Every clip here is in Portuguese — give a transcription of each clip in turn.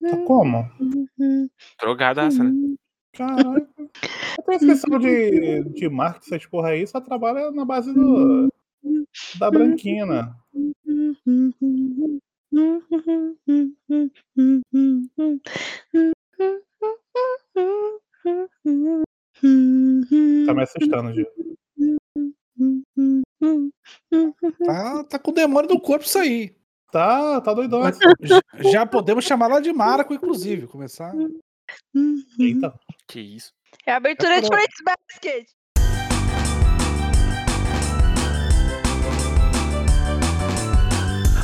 Tá como? Drogadaça, né? Tô esquecendo de, de marketing, essas porra aí, só trabalha na base do, da branquinha, né? Tá me assustando, Gil. Tá, tá com o demônio do corpo isso aí. Tá, tá doidão. Já, já podemos chamar ela de Maraco, inclusive. Começar. Eita. Que isso. É a abertura de Acabou. Fruits Basket.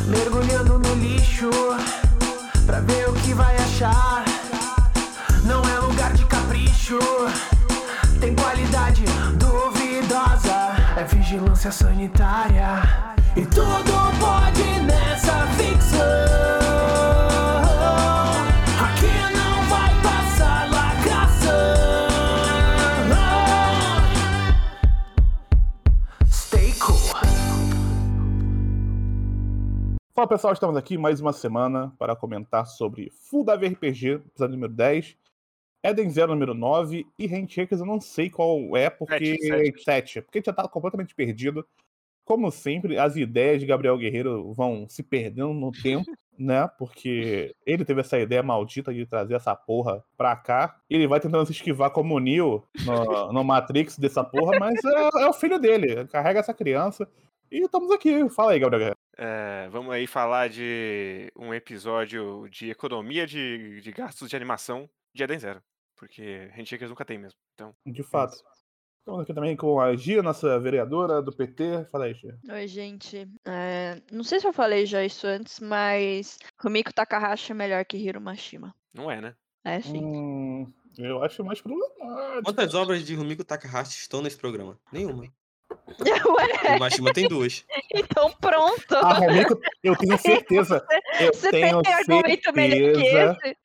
Mergulhando no lixo pra ver o que vai achar. Não é lugar de capricho, tem qualidade duvidosa. É vigilância sanitária e tudo pode nessa ficção. Fala pessoal, estamos aqui mais uma semana para comentar sobre Full Dive RPG, episódio número 10, Eden Zero número 9 e Handshakers eu não sei qual é, porque Sete, sete. 7, porque a gente já tá completamente perdido. Como sempre, as ideias de Gabriel Guerreiro vão se perdendo no tempo, né? Porque ele teve essa ideia maldita de trazer essa porra pra cá. Ele vai tentando se esquivar como o Neo no, no Matrix dessa porra, mas é, é o filho dele. Carrega essa criança. E estamos aqui. Fala aí, Gabriel Guerreiro. É, vamos aí falar de um episódio de economia de, de gastos de animação de Eden Zero. Porque Handshakers nunca tem mesmo. Então, De fato. Estamos aqui também com a Gia, nossa vereadora do PT. Fala aí, Gia. Oi, gente. É, não sei se eu falei já isso antes, mas Rumiko Takahashi é melhor que Hiro Mashima. não é, né? É sim. Hum, eu acho mais problemático. Quantas obras de Rumiko Takahashi estão nesse programa? Nenhuma. Ué, O Mashima tem duas. então pronto. A Romiko, eu tenho certeza. Eu Você tenho tem argumento melhor que certeza. esse?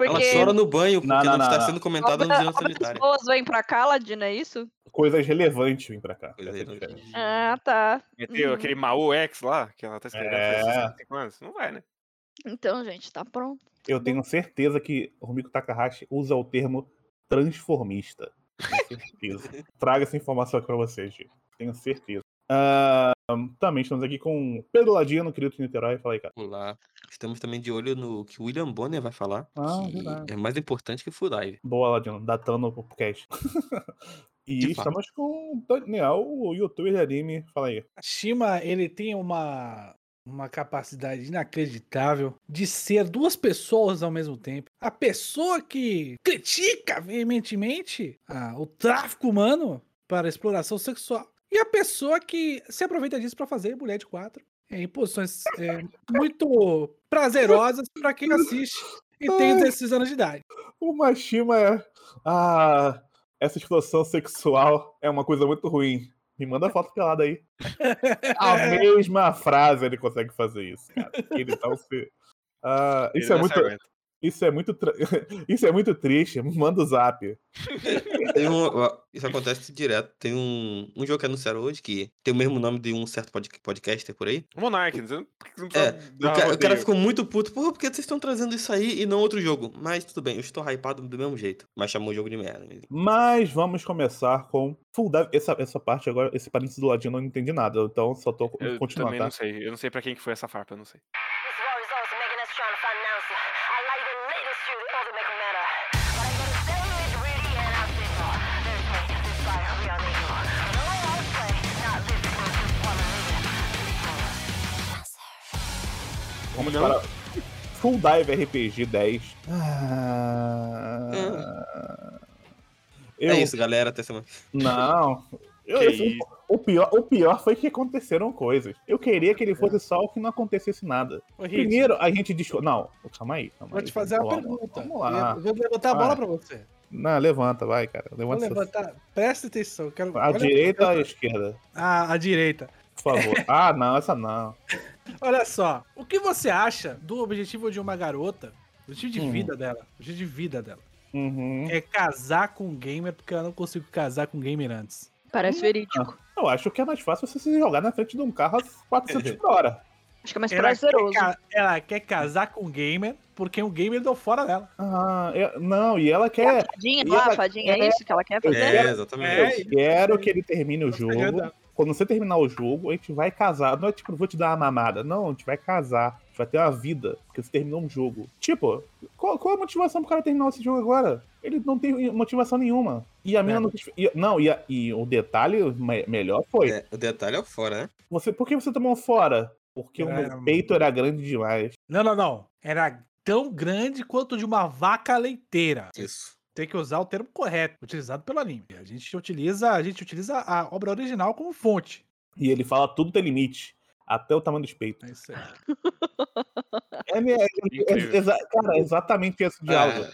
Ela Porque chora no banho porque Não, não, não, está não. sendo comentada no obras Sanitária. boas vêm pra cá, Ladina, é isso? Coisas relevantes vêm pra cá. É. Ah, tá. Meteu Uhum. aquele Mao X lá, que ela tá escrevendo É. faz 65 anos. Não vai, né? Então, gente, tá pronto. Eu tenho certeza que o Romiko Takahashi usa o termo transformista. Tenho certeza. Traga essa informação aqui pra vocês, Gia. Tenho certeza. Ah, também estamos aqui com Pedro Ladino, querido de Niterói. Fala aí, cara. Olá. Estamos também de olho no que o William Bonner vai falar. Ah, verdade. é mais importante que Full Dive. Boa, Ladino, datando o podcast. e De fato. estamos com o Daniel, o youtuber de anime. Fala aí. Shima, ele tem uma, uma capacidade inacreditável de ser duas pessoas ao mesmo tempo. A pessoa que critica veementemente ah, o tráfico humano para exploração sexual e a pessoa que se aproveita disso para fazer mulher de quatro em posições é, muito prazerosas para quem assiste e tem 16 anos de idade. O Mashima é. Ah, essa explosão sexual é uma coisa muito ruim. Me manda a foto pelada aí. A mesma frase ele consegue fazer isso, cara. Ele se. Ah, Ele isso, é não se muito, aguenta. Isso é muito. tra- Isso é muito triste. Manda o zap. Tem um- isso acontece direto. Tem um, um jogo que anunciaram hoje que tem o mesmo nome de um certo pod- podcaster por aí. O Monark, você não, É, o cara, o cara ficou muito puto. Porra, por que vocês estão trazendo isso aí e não outro jogo? Mas tudo bem, eu estou hypado do mesmo jeito. Mas chamou o jogo de merda. Mas vamos começar com Full Dive. Essa, essa parte agora, esse parênteses do ladinho eu não entendi nada. Então só tô Eu continuando, também tá? não sei. Eu não sei pra quem que foi essa farpa, eu não sei. Vamos Não. para Full Dive RPG 10. Ah... Eu, É isso, galera. Até semana. Não. Eu- assim, o, pior, o pior foi que aconteceram coisas. Eu queria que ele fosse só o que não acontecesse nada. Ô, Primeiro, a gente discutiu. Não, calma aí. Calma vou aí, te fazer uma pergunta. Vamos lá. Eu vou levantar a bola pra você. Não, levanta, vai, cara. Vou Levanta. essa- levantar. Presta atenção. Quero... A olha- direita ou a esquerda? Ah, a direita. Por favor. Ah, não, essa não. Olha só. O que você acha do objetivo de uma garota? O objetivo de Hum. vida dela. O objetivo de vida dela. Uhum. É casar com um gamer, porque ela não consigo casar com um gamer antes. Parece verídico. Eu acho que é mais fácil você se jogar na frente de um carro a 400 por hora. Acho que é mais Ela quer, prazeroso. ca- ela quer casar com um gamer, porque um gamer deu fora dela. Ah, eu- não, e ela É a quer. fadinha, E não é a ela- fadinha, é é- isso que ela quer fazer? É, exatamente. É, Eu quero que ele termine o jogo. Quando você terminar o jogo, a gente vai casar. Não é tipo, vou te dar uma mamada. Não, a gente vai casar. A gente vai ter uma vida. Porque você terminou um jogo. Tipo, qual, qual é a motivação pro cara terminar esse jogo agora? Ele não tem motivação nenhuma. E a mina É. não. e- Não, e, a- e o detalhe me- melhor foi. É, o detalhe é o fora, né? Você, por que você tomou fora? Porque o Era- meu peito era grande demais. Não, não, não. Era tão grande quanto de uma vaca leiteira. Isso. Tem que usar o termo correto, utilizado pelo anime. A gente utiliza, a gente utiliza a obra original como fonte. E ele fala tudo tem limite. Até o tamanho dos peitos. É isso aí. É, é- é- exa- cara, é exatamente esse diálogo.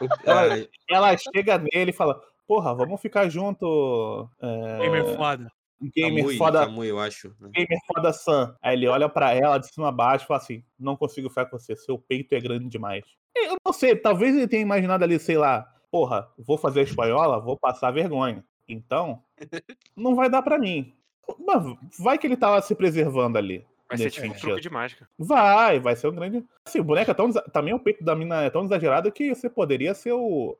O- Ela- Ela chega nele e fala: Porra, vamos ficar junto. É, Gamer foda. Gamer Kamui, foda. Kamui, eu acho. né? Gamer foda Sam. Aí ele olha pra ela de cima a baixo e fala assim: Não consigo ficar com você, seu peito é grande demais. Eu não sei, talvez ele tenha imaginado ali, sei lá, porra, vou fazer a espanhola, vou passar vergonha. Então, não vai dar pra mim. Mas vai que ele tava se preservando ali. Vai ser tipo um truque de mágica. Vai, vai ser um grande. Assim, o boneco é tão. Também o peito da mina é tão exagerado que você poderia ser o.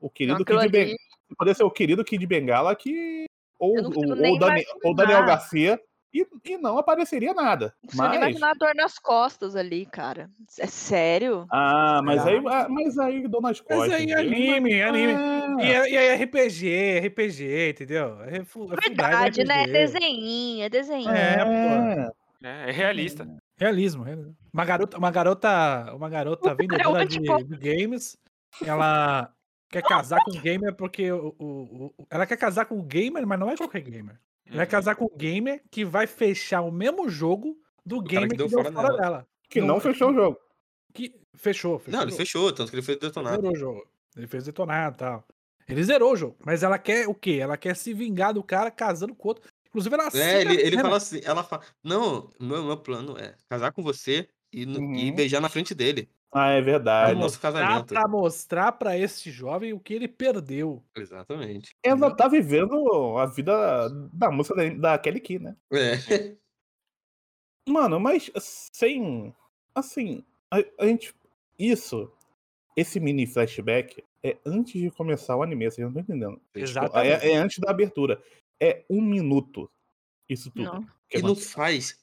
O querido Kid Bengala. Poderia ser o querido Kid Bengala que. Ou, ou, ou, Dani- ou Daniel. Garcia. E, e não apareceria nada. Não Mas. imaginar a dor nas costas ali, cara. É sério? Ah, mas Ah. aí. ah, Mas aí dou nas Mas costas. aí, anime, anime. E, É. é- e aí, RPG, RPG, entendeu? É, é em Verdade, né? É desenhinho, é desenho. É, pô. É. É, é realista. Realismo, realismo. Uma garota, uma garota, uma garota vendedora de, de games, ela quer casar com o gamer porque o, o- o- ela quer casar com o gamer, mas não é qualquer gamer. Ela vai Uhum. casar com o gamer que vai fechar o mesmo jogo do cara gamer que que deu deu fora fora nela. dela. Que não fechou o jogo. Que fechou, fechou. Não, o ele fechou, tanto que ele fez detonado. Zerou o jogo. Ele fez detonar e tal. Ele zerou o jogo. Mas ela quer o quê? Ela quer se vingar do cara casando com outro. Inclusive, ela É, ele, ele fala assim, ela fala, não, meu, meu plano é casar com você e, no- e Uhum. beijar na frente dele. Ah, é verdade. nosso Pra, casamento. pra mostrar pra este jovem o que ele perdeu. Exatamente. Ela tá vivendo a vida da música da, da Kelly Key, né? É. Mano, mas sem. Assim, a, a gente. Isso, esse mini flashback é antes de começar o anime, vocês não estão entendendo. Exatamente. É, é antes da abertura. É um minuto. Isso tudo. Não. que E não faz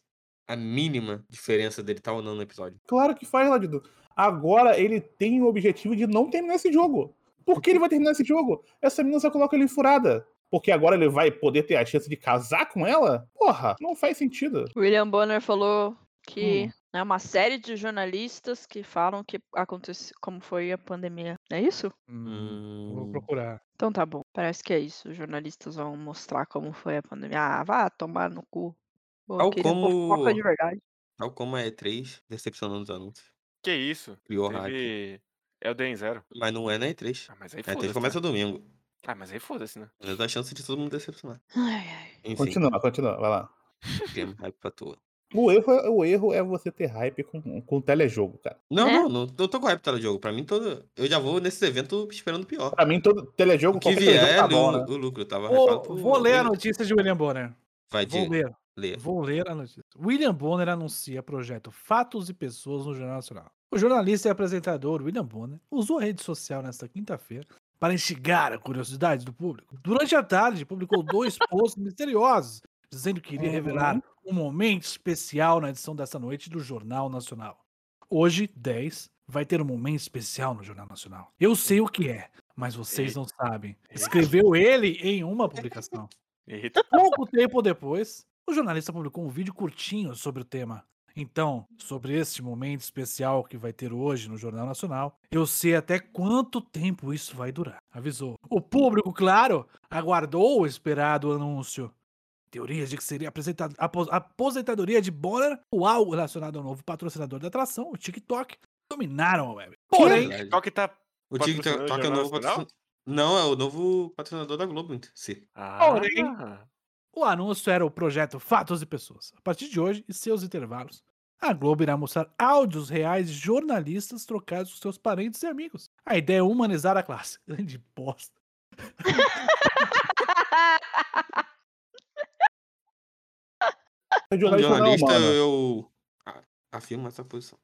a mínima diferença dele estar ou não no episódio. Claro que faz, Ladido. Agora ele tem o objetivo de não terminar esse jogo. Por que ele vai terminar esse jogo? Essa menina só coloca ele em furada. Porque agora ele vai poder ter a chance de casar com ela? Porra, não faz sentido. William Bonner falou que Hum. é uma série de jornalistas que falam que acontece como foi a pandemia. É isso? Hum, Vou procurar. Então tá bom. Parece que é isso. Os jornalistas vão mostrar como foi a pandemia. Ah, vá tomar no cu. Pô, Tal como- fofoca de verdade. tal como a E3 decepcionando os anúncios. Que isso? Criou hype. Teve Elden Zero. Mas não é na E3. Ah, mas aí A E3 foda-se. começa né? domingo. Ah, mas aí foda-se, né? Mas dá chance de todo mundo decepcionar. Ai, ai. Enfim, Continua, continua, vai lá. game hype pra toa. O erro, é- o erro é você ter hype com, com telejogo, cara. Não, É? não, não, não tô com hype pelo jogo. Pra mim, todo... eu já vou nesses eventos esperando o pior. Pra mim, todo telejogo, O que qualquer telejogo vier, tá é bom, o, né? o lucro. Eu tava hypado Vou, vou ler a notícia de William Bonner. Vai, Vou ler. Lê. Vou ler a notícia. William Bonner anuncia projeto Fatos e Pessoas no Jornal Nacional. O jornalista e apresentador William Bonner usou a rede social nesta quinta-feira para instigar a curiosidade do público. Durante a tarde, publicou dois posts misteriosos, dizendo que iria Uhum. revelar um momento especial na edição desta noite do Jornal Nacional. Hoje, 10, vai ter um momento especial no Jornal Nacional. Eu sei o que é, mas vocês não sabem. Escreveu ele em uma publicação. Pouco tempo depois, o jornalista publicou um vídeo curtinho sobre o tema. Então, sobre este momento especial que vai ter hoje no Jornal Nacional, eu sei até quanto tempo isso vai durar, avisou. O público, claro, aguardou o esperado anúncio. Teorias de que seria apresentado- apo- aposentadoria de Bonner ou algo relacionado ao novo patrocinador da atração, o TikTok, dominaram a web. Porém, Verdade. Qual que tá O TikTok é o novo Nacional? patrocin- Não, é o novo patrocinador da Globo. Sim. Porém, Ah, O anúncio era o projeto Fatos e Pessoas. A partir de hoje e seus intervalos, a Globo irá mostrar áudios reais de jornalistas trocados com seus parentes e amigos. A ideia é humanizar a classe. Grande bosta. Jornalista não é eu afirmo essa posição.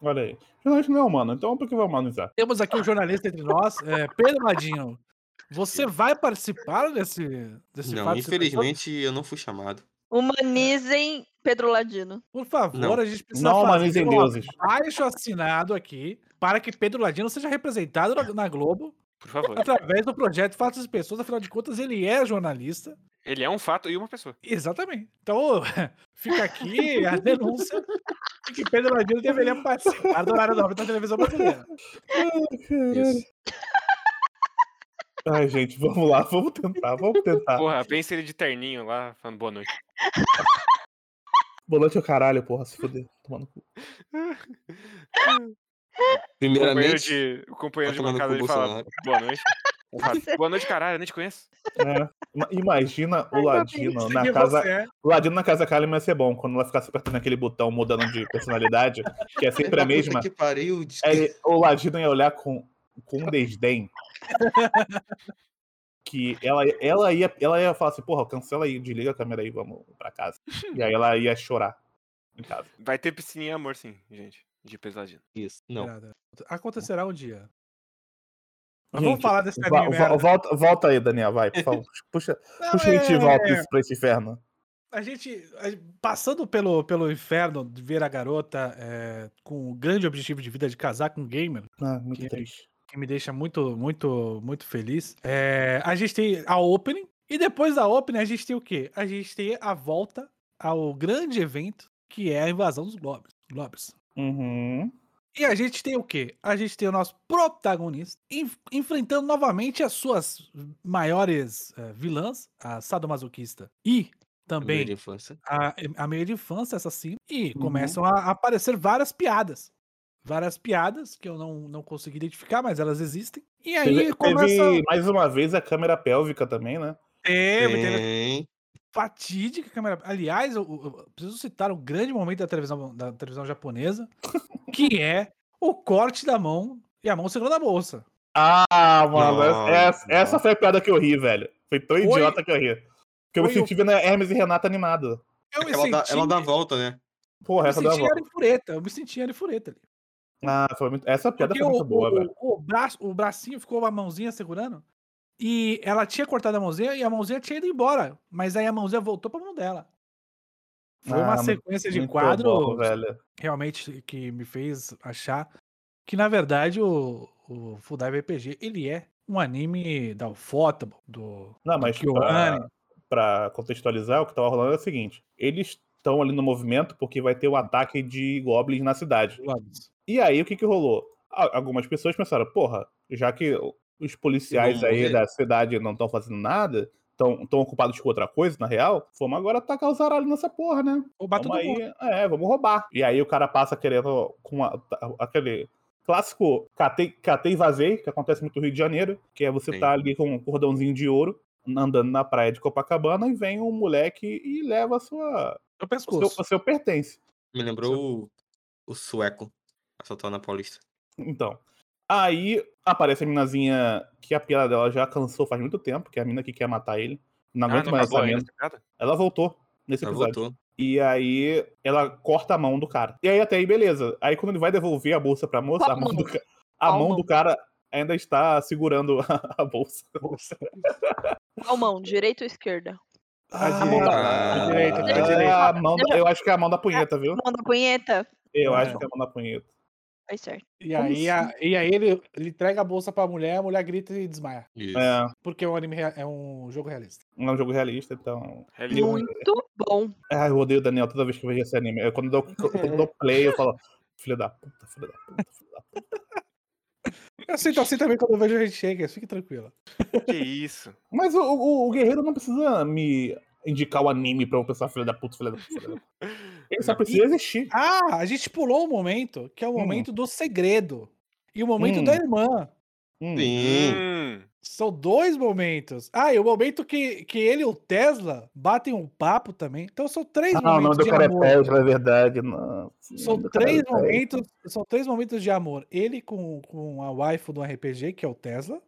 Olha aí. Jornalista não é humano, então por que vai humanizar? Temos aqui um jornalista entre nós, é, Pedro Ladinho. Você vai participar desse, desse Não, Pessoas? infelizmente eu não fui chamado. Humanizem Pedro Ladino. Por favor, Não. a gente precisa Não fazer humanizem um deuses. abaixo assinado aqui para que Pedro Ladino seja representado na, na Globo por favor. através do projeto Fatos e Pessoas. Afinal de contas, ele é jornalista. Ele é um fato e uma pessoa. Exatamente. Então, fica aqui a denúncia de que Pedro Ladino deveria participar do horário nobre da televisão brasileira. Isso. Ai, gente, vamos lá, vamos tentar, vamos tentar. Porra, pensa ele de terninho lá, falando boa noite. Boa noite, é o caralho, porra, se fuder. Tomando cu. O companheiro Primeiramente, de, o companheiro de vai tomar no bancada ele fala boa noite. Boa noite, caralho, eu nem te conheço. É. Ima- Imagina o Ladino na casa. é? O Ladino na casa Kalimann ia ser bom, quando ela ficasse apertando aquele botão mudando de personalidade, que é sempre a mesma. Que pariu. de- Aí o Ladino ia olhar com, com um desdém. Que ela, ela, ia, ela ia falar assim, porra, cancela aí, desliga a câmera aí, vamos pra casa. E aí ela ia chorar em casa. Vai ter piscininha amor, sim, gente. De pesadinho. Isso. Não. Nada. Acontecerá um dia. Mas Gente, vamos falar desse Va- anime. vo- volta, volta aí, Daniel, vai, por favor. Puxa, Não, puxa a gente volta é, isso pra esse inferno. A gente, passando pelo, pelo inferno de ver a garota é, com o grande objetivo de vida de casar com um gamer, Ah, muito Que- triste. Que me deixa muito, muito, muito feliz. É, a gente tem a opening, e depois da opening a gente tem o quê? A gente tem a volta ao grande evento, que é a invasão dos Globes. Globes. Uhum. E a gente tem o quê? A gente tem o nosso protagonista enf- enfrentando novamente as suas maiores eh, vilãs, a sadomasoquista e Meio também de infância. a, a meio de infância. E Uhum. começam a aparecer várias piadas. Várias piadas que eu não, não consegui identificar, mas elas existem. E aí Teve, começa. teve, mais uma vez a câmera pélvica também, né? Teve, teve fatídica câmera. Aliás, eu, eu- preciso citar um grande momento da televisão, da televisão japonesa, que é o corte da mão e a mão segurando a bolsa. Ah, mano, Nossa, essa, essa nossa. foi a piada que eu ri, velho. Foi tão Foi- idiota que eu ri. Porque eu me senti vendo a Hermes e Renata animada. Eu me Ela senti, dá, ela dá a volta, né? Porra, eu essa me da senti volta. Eu me senti Ari Fureta ali. Ah, foi muito... essa piada Porque foi o, muito boa, o- velho. o braço, o bracinho ficou a mãozinha segurando. E ela tinha cortado a mãozinha e a mãozinha tinha ido embora. Mas aí a mãozinha voltou pra mão dela. Foi uma Ah, sequência de Muito quadros bom, velho. realmente que me fez achar que, na verdade, o, o Full Dive RPG, ele é um anime da Ufotable, do, Não, do mas pra, pra contextualizar, o que tava rolando é o seguinte: eles estão ali no movimento porque vai ter o ataque de goblins na cidade. E aí, o que que rolou? Algumas pessoas pensaram, porra, já que os policiais aí morrer. da cidade não estão fazendo nada, estão ocupados com outra coisa, na real, vamos agora atacar os aralhos nessa porra, né? Ou bate Vamos todo mundo. aí, é, vamos roubar. E aí o cara passa querendo com a- aquele clássico catei, catei e vazei, que acontece muito no Rio de Janeiro, que é você Sim. tá ali com um cordãozinho de ouro, andando na praia de Copacabana, e vem um moleque e leva a sua, O o, seu, pescoço. o seu pertence. Me lembrou o, o sueco assaltando na Paulista. Então, aí aparece a minazinha que a piada dela já cansou faz muito tempo, que é a mina que quer matar ele. Não Ah, aguenta não mais essa mina. Ela voltou nesse Ela episódio. voltou. E aí ela corta a mão do cara. E aí até aí, beleza. Aí quando ele vai devolver a bolsa pra moça, a mão, do, ca- a mão? do cara ainda está segurando a, a bolsa. Qual mão? Direita ou esquerda? A Ah, direita. Ah, A direita. A direita. a mão da- eu acho que é a mão da punheta, viu? Mão da punheta? Eu É. acho que é a mão da punheta. Vai certo. E aí, a- e aí ele, ele entrega a bolsa pra mulher, a mulher grita e desmaia. Isso. É, Porque é um anime é um jogo realista. não é um jogo realista, então. Realista. Muito bom. Ah, eu odeio o Daniel toda vez que eu vejo esse anime. Eu, quando, eu dou, quando eu dou play, eu falo, filho da puta, filho da puta, filho da puta. Eu sinto assim também quando eu vejo Red Shakers, fique tranquila. Que isso? Mas o, o, o guerreiro não precisa me indicar o anime pra eu pensar filho da puta, filho da puta, filho da puta. Ele só precisa existir. Ah, a gente pulou um momento, que é o Hum. momento do segredo. E o momento Hum. da irmã. Hum. Sim. Hum, São dois momentos. Ah, e o momento que, que ele e o Tesla batem um papo também. Então são três Ah, o nome momentos do cara é amor. Tesla, é verdade. Nossa, o São é três momentos, são três momentos de amor. Ele com, com a waifu do RPG, que é o Tesla.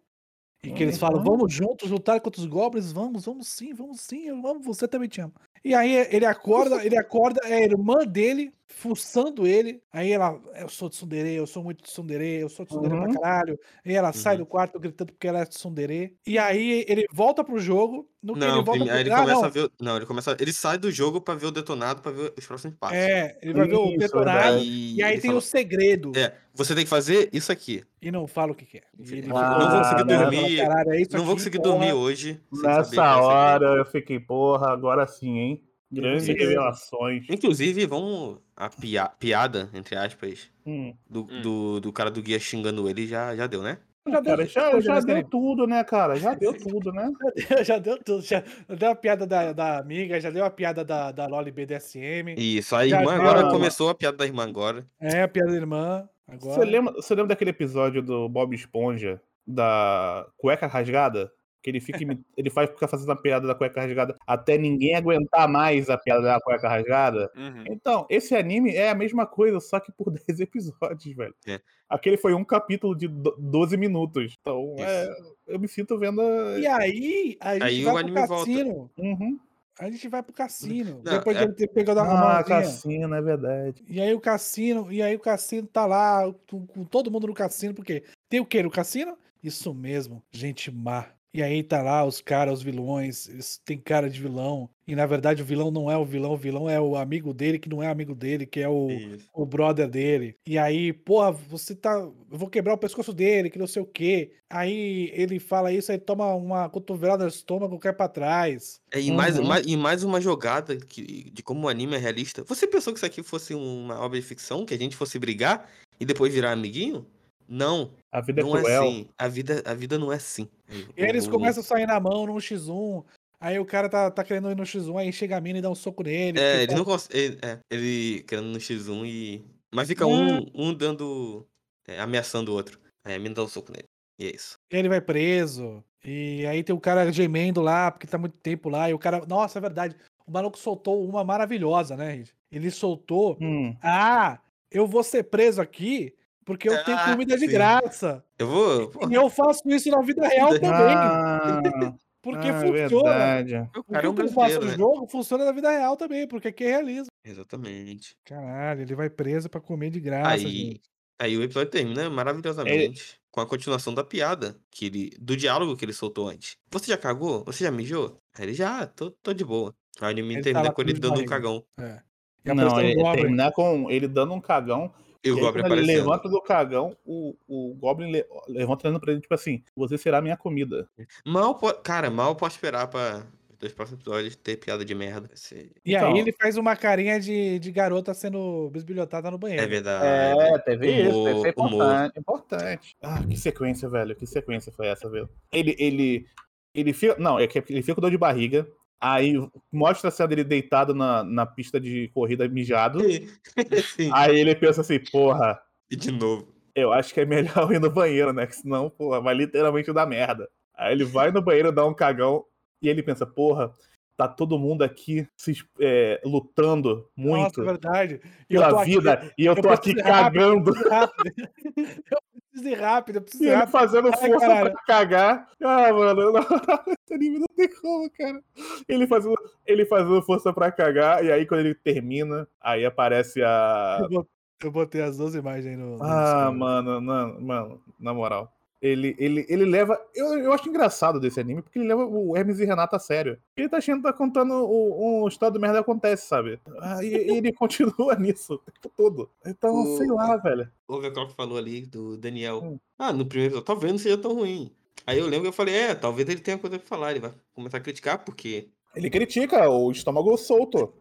E que eles falam, Uhum. vamos juntos lutar contra os goblins, vamos, vamos sim, vamos sim, eu amo, você também te amo. E aí ele acorda, ele acorda, é a irmã dele, fuçando ele. Aí ela, eu sou tsundere, eu sou muito tsundere, eu sou tsundere Uhum. pra caralho. E ela sai Uhum. do quarto gritando porque ela é tsundere. E aí ele volta pro jogo, no que ele Não, volta prime- aí pro... ele Ah, começa não, a ver. Não, ele começa. Ele sai do jogo pra ver o detonado, pra ver os próximos passos. é, ele vai ver o Isso, detonado, e aí ele tem fala, o segredo. É, você tem que fazer isso aqui. E não fala o que, que é. Ele Ah, não vou conseguir fala, dormir, "Caralho, é isso não vou aqui, conseguir porra." dormir hoje. Nessa é hora eu fiquei, porra, agora sim, hein? Grandes revelações. Inclusive, vamos. A pia- piada, entre aspas, Hum. do, Hum. do, do cara do guia xingando ele já, já deu, né? Já deu Cara, já, coisa já nessa deu aí. tudo, né, cara? Já deu tudo, né? já deu tudo. Já deu a piada da, da amiga, já deu a piada da, da Loli BDSM. Isso, a Já irmã deu, agora mano. começou a piada da irmã agora. É, a piada da irmã. Agora. Você lembra, você lembra daquele episódio do Bob Esponja, da cueca rasgada? Que ele fica, ele faz ficar fazendo a piada da cueca rasgada até ninguém aguentar mais a piada da cueca rasgada? Uhum. Então, esse anime é a mesma coisa, só que por 10 episódios, velho. É. Aquele foi um capítulo de do- 12 minutos. Então, é, eu me sinto vendo. a- E aí, a gente Aí o vai pro anime volta. cassino. Uhum. A gente vai pro cassino. Não, depois é- de ele ter pegado a Ah, cassino, é verdade. E aí o cassino, e aí o cassino tá lá, com, com todo mundo no cassino, porque tem o que no cassino? Isso mesmo, gente má. E aí tá lá os caras, os vilões, eles têm cara de vilão. E na verdade o vilão não é o vilão, o vilão é o amigo dele, que não é amigo dele, que é o, Isso. o brother dele. E aí, porra, você tá. Eu vou quebrar o pescoço dele, que não sei o quê. Aí ele fala isso, aí toma uma cotovelada no estômago, cai pra trás. É, e, mais, Uhum. mais- e mais uma jogada que, de como o anime é realista. Você pensou que isso aqui fosse uma obra de ficção? Que a gente fosse brigar e depois virar amiguinho? Não, A vida não é é cruel. assim. A vida, a vida não é assim. E aí eles O- começam a sair na mão num X1. Aí o cara tá, tá querendo ir no X1, aí chega a mina e dá um soco nele. É, ele não consegue. É, ele querendo no X1 e. Mas fica Hum. um, um dando. é, ameaçando o outro. Aí a mina dá um soco nele. E é isso. E ele vai preso. E aí tem o cara gemendo lá, porque tá muito tempo lá. E o cara. Nossa, é verdade. O maluco soltou uma maravilhosa, né, gente? Ele soltou. Hum. Ah, eu vou ser preso aqui porque eu tenho Ah, comida de sim. graça. Eu vou. pô, E eu faço isso na vida real Vida também. Ah, Porque ah, é funciona. verdade. o que é um eu faço no né? jogo funciona na vida real também, porque aqui é realismo. Exatamente. Caralho, ele vai preso pra comer de graça, Aí, gente. aí o episódio termina maravilhosamente com a continuação da piada, que ele, do diálogo que ele soltou antes. Você já cagou? Você já mijou? Aí ele já, tô, tô de boa. Aí o anime Ele tá termina lá com ele dando um barriga. cagão. É. E Não, é, é Goblin. terminar com ele dando um cagão. E o e aí, Goblin quando ele aparecendo. levanta do cagão, o, o Goblin le- levanta olhando pra ele, tipo assim, você será minha comida. Mal, po- cara, mal posso esperar pra dois próximos episódios ter piada de merda. Esse- E Então- aí ele faz uma carinha de, de garota sendo bisbilhotada no banheiro. É verdade. É, teve isso, Humor, isso é humor. importante, importante. Ah, que sequência, velho, que sequência foi essa, velho? Ele, ele, ele fica, não, é que ele fica com dor de barriga, aí mostra a cena dele deitado na, na pista de corrida mijado, Sim. aí ele pensa assim, porra, E de novo. eu acho que é melhor ir no banheiro, né, que senão, porra, vai literalmente dar merda. Aí ele vai no banheiro, dá um cagão, e ele pensa, porra, tá todo mundo aqui se, é, lutando muito Nossa, é verdade. E eu tô pela aqui- vida, e eu eu tô aqui rápido, cagando. rápido. Eu preciso ir rápido, eu preciso E ir ele rápido. fazendo Ai, força caralho. pra cagar. Ah, mano, não, esse anime não tem como, cara. Ele fazendo, ele fazendo força pra cagar, e aí quando ele termina, aí aparece a. Eu bot- Eu botei as duas imagens aí no. no Ah, Discord. mano, mano, mano, na moral. Ele, ele, ele leva. Eu, eu acho engraçado desse anime, porque ele leva o Hermes e Renato a sério. Ele tá achando que tá contando o- um estado de merda que acontece, sabe? Ah, e, e ele continua nisso o tempo todo. Então, O- sei lá, velho. O Overclock falou ali do Daniel. Hum. Ah, no primeiro episódio, talvez não seja tão ruim. Aí eu lembro que eu falei, é, talvez ele tenha coisa pra falar. Ele vai começar a criticar, porque Ele critica o estômago solto.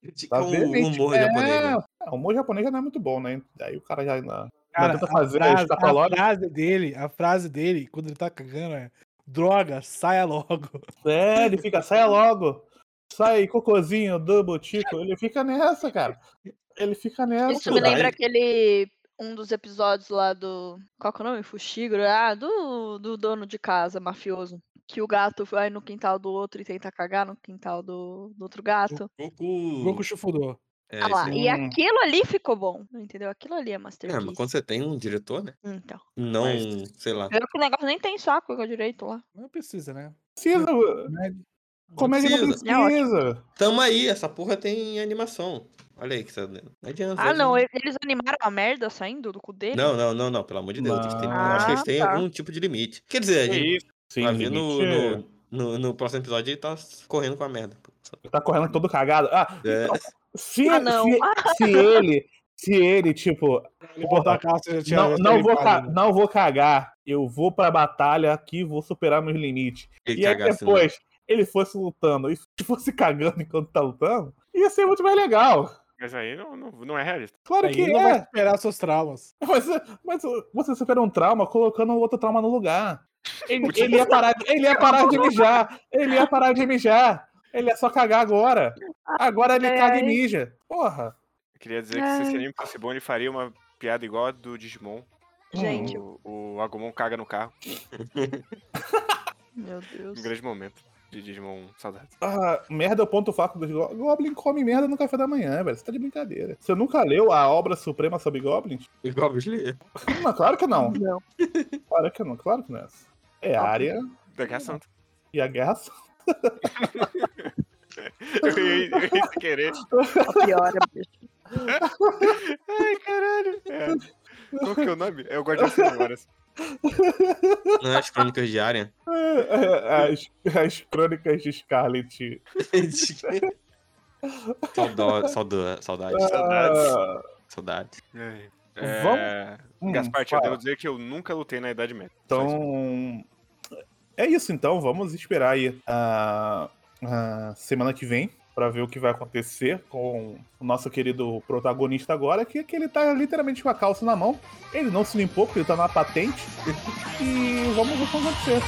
critica Tá o humor é, japonês. Né? é, o humor japonês já não é muito bom, né? Aí o cara já, já Cara, tenta a fazer frase, a frase dele, a frase dele, quando ele tá cagando, é droga, saia logo. É, ele fica, saia logo. Sai, cocôzinho do botico. Ele fica nessa, cara. Ele fica nessa. Isso me lembra aquele um dos episódios lá do. Qual que é o nome? Fushiguro? Ah, do, do dono de casa, mafioso. Que o gato vai no quintal do outro e tenta cagar no quintal do, do outro gato. Goku. Goku Chufudô. É, Ah lá, sim. e aquilo ali ficou bom, entendeu? Aquilo ali é É, Masterpiece. mas quando você tem um diretor, né? Então. Não, Mas- sei lá. Pior que o negócio nem tem saco igual direito lá. Não precisa, né? Precisa. Né? Comédia não precisa. É precisa. Tamo aí, essa porra tem animação. Olha aí que você tá dando. Não adianta. Ah, não, e- eles animaram a merda saindo do cu dele? Não, não, não, não, pelo amor de Deus. eles têm- eu Ah, acho que eles têm tá. algum tipo de limite. Quer dizer, a gente isso? Sim, vai ver no, limite- no, no, no próximo episódio ele tá correndo com a merda. pô. Tá correndo todo cagado. Ah, É. se, Ah, não. se, se ele, se ele, tipo, Ele botar a calça já tinha. não, já não, vou ca- né? não vou cagar, eu vou pra batalha aqui, vou superar meus limites. Ele E aí depois ele fosse lutando e se fosse cagando enquanto tá lutando, ia ser muito mais legal. Mas aí não, não, não é realista. Claro Aí que ele não vai é. superar seus traumas. Mas, mas você supera um trauma colocando outro trauma no lugar. Ele, ele ia, parar, ele ia parar de mijar. Ele ia parar de mijar. Ele ia só cagar agora. Agora ele Ai, caga e ai. mija. Porra. Eu queria dizer que se esse anime fosse bom, ele faria uma piada igual a do Digimon. Gente. O, o Agumon caga no carro. meu Deus. Um grande momento de Digimon saudades. Ah, merda é o ponto fraco dos Goblins. Goblin come merda no café da manhã, velho. Você tá de brincadeira. Você nunca leu a obra suprema sobre Goblins? Igual o Slayer. Não, claro que não. Não. Claro que não. Claro que não é essa. É a área Da Guerra Santa. e a guerra. Eu ia, eu ia querer. A pior, bicho. Ai, caralho. É. Qual que é o nome? É o Guardião das Memórias. Não é as crônicas de Arya? As, as crônicas de Scarlet. Saudade, saudade, saudade, Ah, saudade. É. Hum, Gaspar, eu fala. devo dizer que eu nunca lutei na Idade Média. Então. É isso, então. Vamos esperar aí a, a semana que vem pra ver o que vai acontecer com o nosso querido protagonista agora, que, que ele tá literalmente com a calça na mão. Ele não se limpou porque ele tá na patente. E vamos ver o que vai acontecer.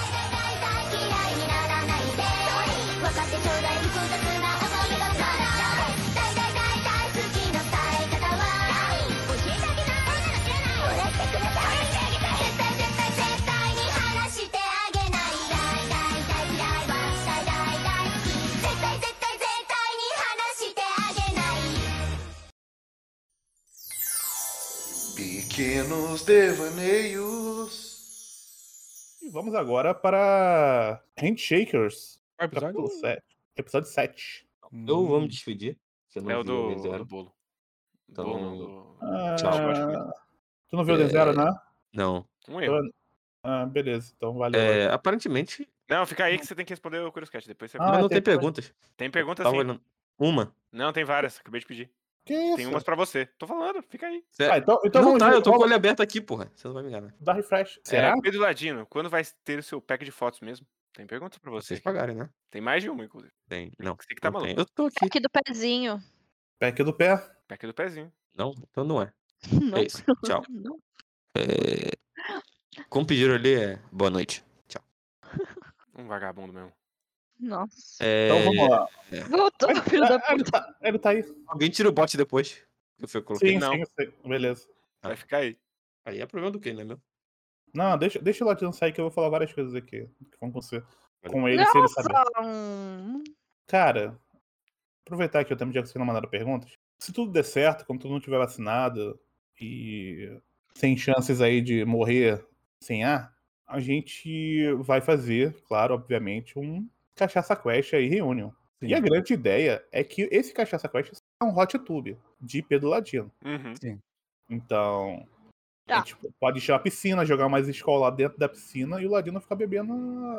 Devaneios. E vamos agora para Handshakers, Qual episódio? capítulo 7. Episódio 7. Eu vou me despedir. Você não É o do, Zero. do bolo. Então- do... Ah, Tchau. tu não viu o É, D0, né? Não. Um erro. Ah, beleza, então valeu. É, aparentemente. Não, fica aí que você tem que responder o Curioscat. Depois você... Ah, mas não tem tem perguntas. Tem pergunta Tava sim. olhando. Uma. Não, tem várias. Acabei de pedir. Que isso? Tem umas pra você. Tô falando, fica aí. Ah, então, então não vamos tá, ver- eu tô com o olho aberto aqui, porra. Você não vai me enganar. dar refresh. Será? É, Pedro Ladino, quando vai ter o seu pack de fotos mesmo? Tem perguntas pra você. Vocês pagarem, né? Tem mais de uma, inclusive. Tem. Não. Você que tá tem. maluco. Eu tô aqui. Aqui do pezinho. Pack do pé. Pack do pezinho. Não, então não é. Não. É isso. Tchau. Não. É... Como pediram ali, é boa noite. Tchau. Um vagabundo mesmo. Nossa. É... Então vamos lá. Voltou, filho da ele, puta. tá, ele tá aí. Alguém tira o bot depois. Que eu coloquei. Sim, não. sim, eu. Beleza. Vai ficar aí. Aí é problema do quê, né, meu? Não, deixa, deixa o Latino sair que eu vou falar várias coisas aqui que vão acontecer com ele, se ele saber. Nossa. Cara, aproveitar que o tempo já que vocês não mandaram perguntas. Se tudo der certo, quando todo mundo tiver vacinado e sem chances aí de morrer sem ar, a gente vai fazer, claro, obviamente, um Cachaça Quest aí, Reunion. E a grande ideia é que esse Cachaça Quest é um hot tube de Pedro Ladino. Uhum. Então, a Tá. gente pode encher a piscina, jogar mais escola lá dentro da piscina e o Ladino ficar bebendo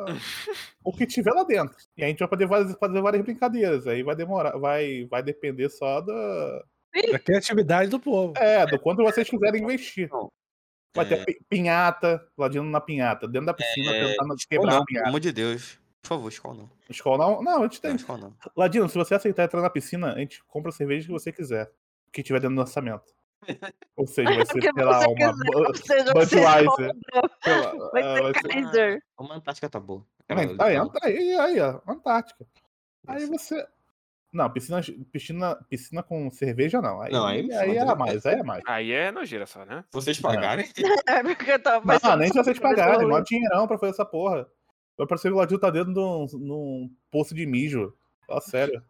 o que tiver lá dentro. E a gente vai poder fazer, fazer várias brincadeiras. Aí vai demorar, vai, vai depender só da. Da criatividade do povo. É, do quanto vocês quiserem investir. Vai ter É. pi- pinhata, Ladino na pinhata, dentro da piscina, É, tentando quebrar não, a pelo pinhata. amor de Deus. Por favor, escola não. Escola não. Não, a gente tem. Não, escola não. Ladino, se você aceitar entrar na piscina, a gente compra a cerveja que você quiser. Que tiver dentro do orçamento. Ou seja, vai ser, sei lá, você uma. Budweiser. Vai é, ser vai ser- Kaiser. Uma Antártica tá boa. Aí, aí, aí, aí, ó, Antártica. Aí você. Não, piscina, piscina, piscina com cerveja não. Aí, Não, aí aí, me aí é mais, aí é mais. Aí é nojeira só, né? Vocês pagarem? É, porque eu tava Não, nem se vocês pagarem, mó dinheirão pra fazer essa porra. Vai parecer que o Ladinho tá dentro de um, num poço de mijo. Ó, sério.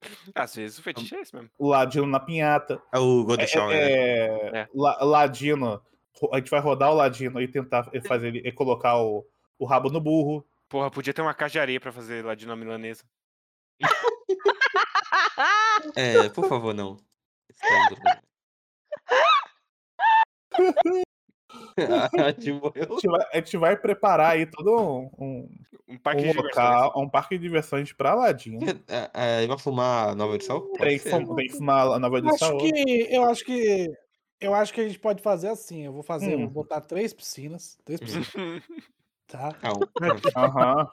Às vezes o fetiche é esse mesmo. O Ladino na pinhata. É o Golden Shower, né? É, É. La- Ladino. A gente vai rodar o Ladino e tentar fazer ele e colocar o, o rabo no burro. Porra, podia ter uma caixa de areia pra fazer nome milanesa. É, por favor, não. A morreu. gente vai, a gente vai preparar aí todo um, um, Um parque um de diversões. local, um parque de diversões pra Ladino. É, é, vai fumar a nova edição? Tem que, ser. fum- tem que fumar a nova Eu acho edição. que. Eu acho que. Eu acho que a gente pode fazer assim. Eu vou fazer, Hum. vou botar três piscinas. Três piscinas, tá? Aham.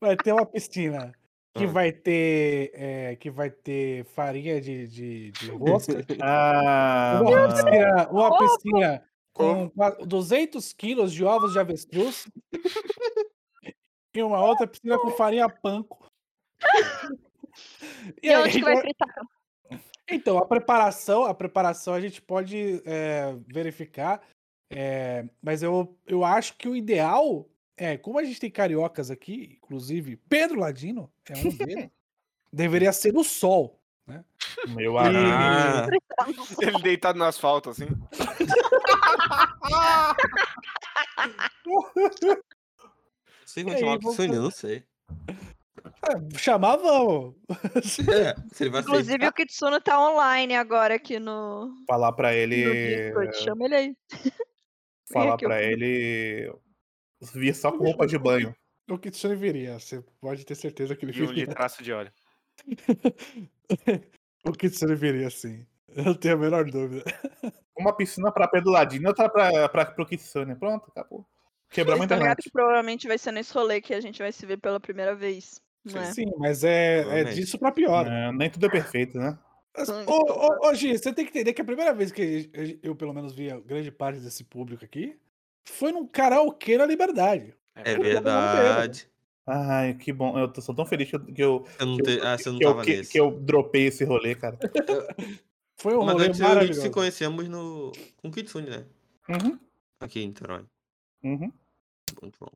Vai ter uma piscina que Ah. vai ter. é, que vai ter farinha de, de, de rosca. Ah, Uma piscina, uma piscina com qua- 200 quilos de ovos de avestruz. e uma outra piscina com farinha panko. E aí, onde que vai então- fritar? Então, a preparação, a preparação a gente pode é, verificar, é, mas eu, eu acho que o ideal é, como a gente tem cariocas aqui, inclusive Pedro Ladino é um deles, deveria ser no sol. Meu E- amigo. Ah, Ele deitado no asfalto, assim. Aí, chamar vamos sonho, não sei. É, chamar, vamos. É, Inclusive aceitar. o Kitsune tá online agora aqui no, Falar pra ele. Chama ele aí. Falar eu pra fui. ele. Vir só com roupa de banho. O Kitsune viria, você pode ter certeza que ele E um de viria. traço de óleo. O Kitsune viria, sim. Eu não tenho a menor dúvida. Uma piscina pra Pedro Ladino e outra pra, pra, pro Kitsune. Pronto, acabou. Quebramos a Vocês estão ligados internet. que provavelmente vai ser nesse rolê que a gente vai se ver pela primeira vez. Não é? Sim, mas é, é disso pra pior. É, nem tudo é perfeito, né? Ô, ô, ô, Gi, você tem que entender que a primeira vez que eu, eu, pelo menos, vi a grande parte desse público aqui foi num karaokê na Liberdade. É verdade. Ai, que bom. Eu tô, sou tão feliz que eu, que eu, Eu não que te... eu- Ah, você não que eu, tava que, nesse. que eu dropei esse rolê, cara. Foi um Mas rolê antes a gente maravilhoso. se conhecemos no... com o Kitsune, né? Uhum, Aqui em Niterói. uhum. Muito bom.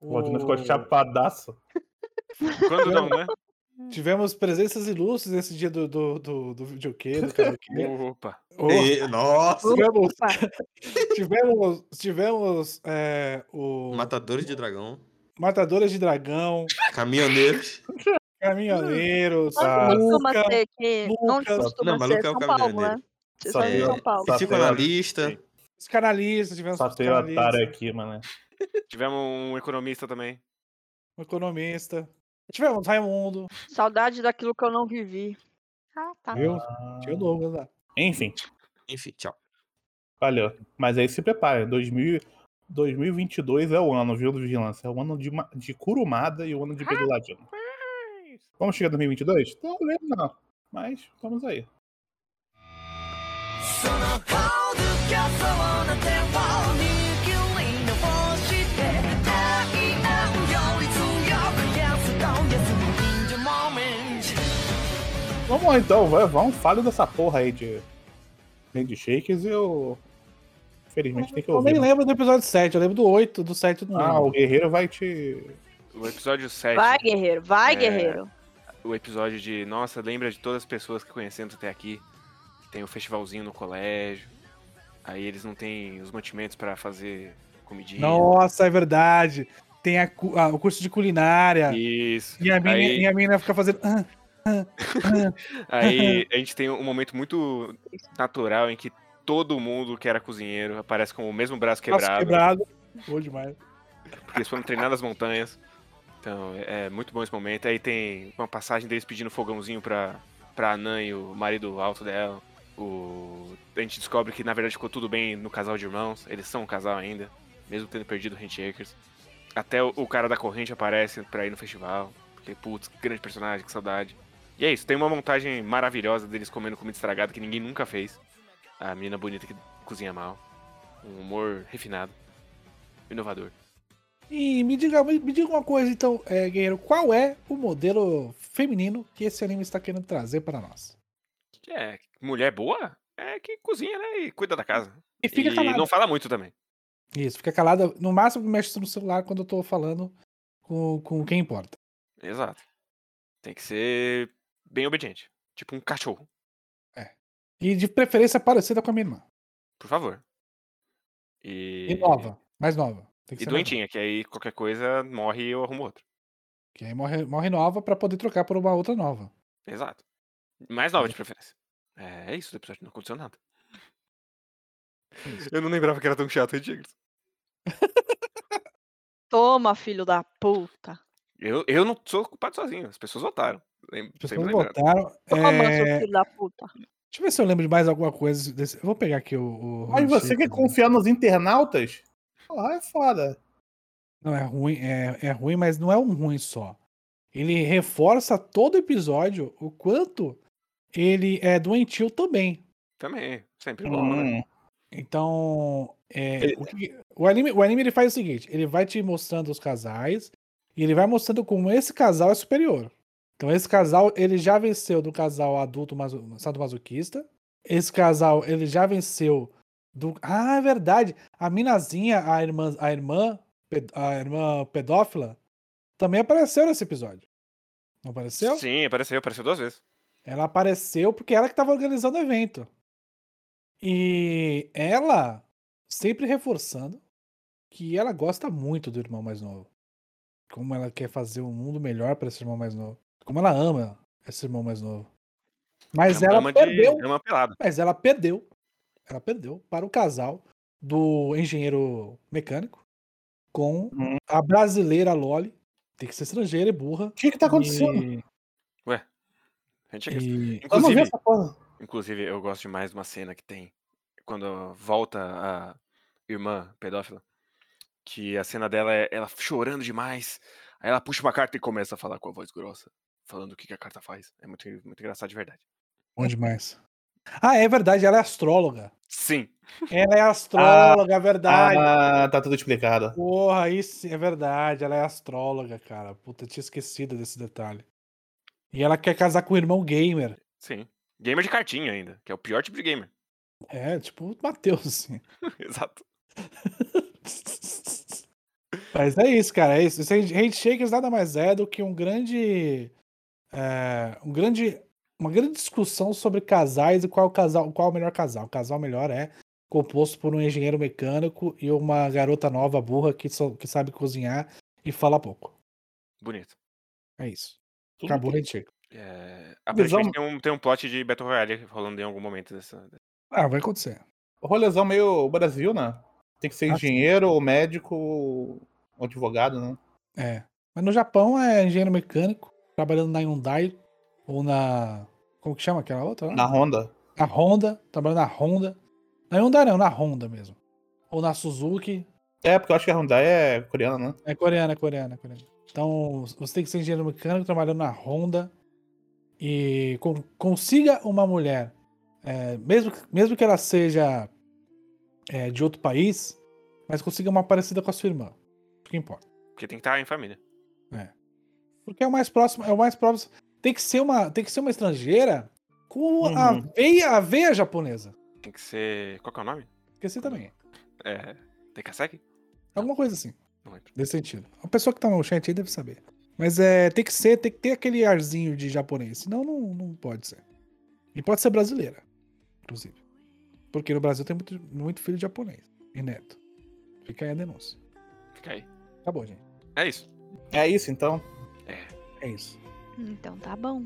O Ladino ficou chapadaço. Quando não, né? Tivemos presenças ilustres nesse dia do, do, do, do videokê, do karaokê. Opa. Oh, E- Nossa! tivemos, tivemos, tivemos é, o Matadores de dragão. Matadores de Dragão, Caminhoneiros. Caminhoneiros, Ah, Onde costuma ser que. Lucas. costuma Não, mas ser? Luca é o São Paulo, né? caminhoneiro. São Paulo. os canalistas, tivemos Só os tem o canalistas, otário aqui, mano. Tivemos um economista também. um economista. Tivemos Raimundo, Saudade daquilo que eu não vivi. Ah, tá. viu? Tinha o Douglas lá. Enfim, Enfim, tchau. valeu. Mas aí se prepare. 2000, 2022 é o ano, viu, do Vigilância. É o ano de, de Curumada e o ano de Pedro Ladino. Vamos chegar em 2022? Talvez não, mas vamos aí. Vamos lá então, vai, vamos, fale dessa porra aí de handshakes e eu. Infelizmente tem que ouvir. Eu nem né? lembro do episódio 7, eu lembro do 8, do 7 do 9. Ah, o Guerreiro vai te. O episódio 7. Vai, Guerreiro, vai, é... Guerreiro. O episódio de. Nossa, lembra de todas as pessoas que conhecemos até aqui. Tem o festivalzinho no colégio. Aí eles não têm os mantimentos pra fazer comidinha. Nossa, é verdade. Tem a ah, o curso de culinária. Isso. E a mina, Aí- e a mina fica fazendo. "Ah, ah, ah". Aí a gente tem um momento muito natural em que todo mundo que era cozinheiro aparece com o mesmo braço Braço quebrado. quebrado. Boa demais. Porque eles foram treinar nas montanhas. Então, é muito bom esse momento. Aí tem uma passagem deles pedindo fogãozinho pra, pra Anã e o marido alto dela. O... A gente descobre que, na verdade, ficou tudo bem no casal de irmãos. Eles são um casal ainda, mesmo tendo perdido o Handshakers. Até o, o cara da corrente aparece pra ir no festival. Porque, putz, grande personagem, que saudade. E é isso, tem uma montagem maravilhosa deles comendo comida estragada que ninguém nunca fez. A menina bonita que cozinha mal. Um humor refinado. Inovador. E me diga, me, diga uma coisa, então, é, Guerreiro, qual é o modelo feminino que esse anime está querendo trazer para nós? É, mulher boa é que cozinha, né? E cuida da casa. E fica e calada. não fala muito também. Isso, fica calada. No máximo, mexe no celular quando eu tô falando com, com quem importa. Exato. Tem que ser bem obediente. Tipo um cachorro, E de preferência parecida com a minha irmã. por favor. E, E nova, mais nova. Tem que E doentinha, que aí qualquer coisa morre e eu arrumo outro. nova. Que aí morre, morre nova pra poder trocar por uma outra nova. Exato. Mais nova de preferência. É, é isso do episódio, não aconteceu nada. Eu não lembrava que era tão chato, Tigres. Toma, filho da puta. Eu, eu não sou culpado sozinho, as pessoas votaram. As sempre pessoas votaram. Toma, é, seu filho da puta. Deixa eu ver se eu lembro de mais alguma coisa. Desse... Eu vou pegar aqui o. o Mas você quer confiar nos internautas? Ah, é foda. Não, é ruim, é, é ruim, mas não é um ruim só. Ele reforça todo episódio o quanto ele é doentio também. Também, sempre bom, né? Hum. Então, é, Ele- o, que- o anime, o anime ele faz o seguinte: ele vai te mostrando os casais e ele vai mostrando como esse casal é superior. Então, esse casal ele já venceu do casal adulto maso- sadomasoquista. Esse casal ele já venceu do. Ah, é verdade! A minazinha, a irmã, a irmã, a irmã pedófila, também apareceu nesse episódio. Não apareceu? Sim, apareceu, apareceu duas vezes. Ela apareceu porque ela que estava organizando o evento. E ela sempre reforçando que ela gosta muito do irmão mais novo. Como ela quer fazer um mundo melhor para esse irmão mais novo. Como ela ama esse irmão mais novo. Mas Ama- ela de- perdeu. pelado. Mas ela perdeu. Ela perdeu para o casal do engenheiro mecânico com Hum. a brasileira Loli. Tem que ser estrangeira e burra. O que que tá acontecendo? E, A gente e- Eu Inclusive, essa porra. inclusive, eu gosto demais de uma cena que tem quando volta a irmã pedófila. Que a cena dela é ela chorando demais. Aí ela puxa uma carta e começa a falar com a voz grossa, falando o que, que a carta faz. É muito, muito engraçado de verdade. Bom demais. Ah, é verdade, ela é astróloga. Sim. Ela é astróloga, é verdade. Ah, tá tudo explicado. Porra, isso é verdade, ela é astróloga, cara. Puta, tinha esquecido desse detalhe. E ela quer casar com o irmão gamer. Sim. Gamer de cartinha ainda, que é o pior tipo de gamer. É, tipo o Matheus, assim. Exato. Mas é isso, cara. É isso. Handshakers nada mais é do que um grande. é, um grande. Uma grande discussão sobre casais e qual o casal, qual é o melhor casal. O casal melhor é composto por um engenheiro mecânico e uma garota nova burra que, só, que sabe cozinhar e fala pouco. Bonito. É isso. Tudo Acabou o handshake. É, aparentemente Visão- tem um, tem um plot de Battle Royale rolando em algum momento dessa. Ah, vai acontecer. O rolezão meio Brasil, né? Tem que ser Ah, sim. engenheiro, ou médico, ou advogado, né? É. Mas no Japão é engenheiro mecânico, trabalhando na Hyundai ou na. Como que chama aquela outra? lá? Na Honda. Na Honda, trabalhando na Honda. Na Hyundai não, na Honda mesmo. Ou na Suzuki. É, porque eu acho que a Hyundai é coreana, né? É coreana, é coreana, é coreana. Então, você tem que ser engenheiro mecânico trabalhando na Honda e con- consiga uma mulher, é, mesmo, que- mesmo que ela seja é, de outro país, mas consiga uma parecida com a sua irmã. O que importa. Porque tem que estar em família. Porque é o mais próximo, é o mais próximo. Tem que ser uma, tem que ser uma estrangeira com a Uhum. veia, a veia japonesa. Tem que ser. Qual que é o nome? Esqueci também. É. Tekaseki? Alguma coisa assim. Não lembro. Nesse sentido. A pessoa que tá no chat aí deve saber. Mas é, tem que ser, tem que ter aquele arzinho de japonês. Senão não, não pode ser. E pode ser brasileira, inclusive. Porque no Brasil tem muito, muito filho de japonês. E neto. Fica aí a denúncia. Fica aí. Acabou, gente. É isso. É isso, então. É isso. Então tá bom.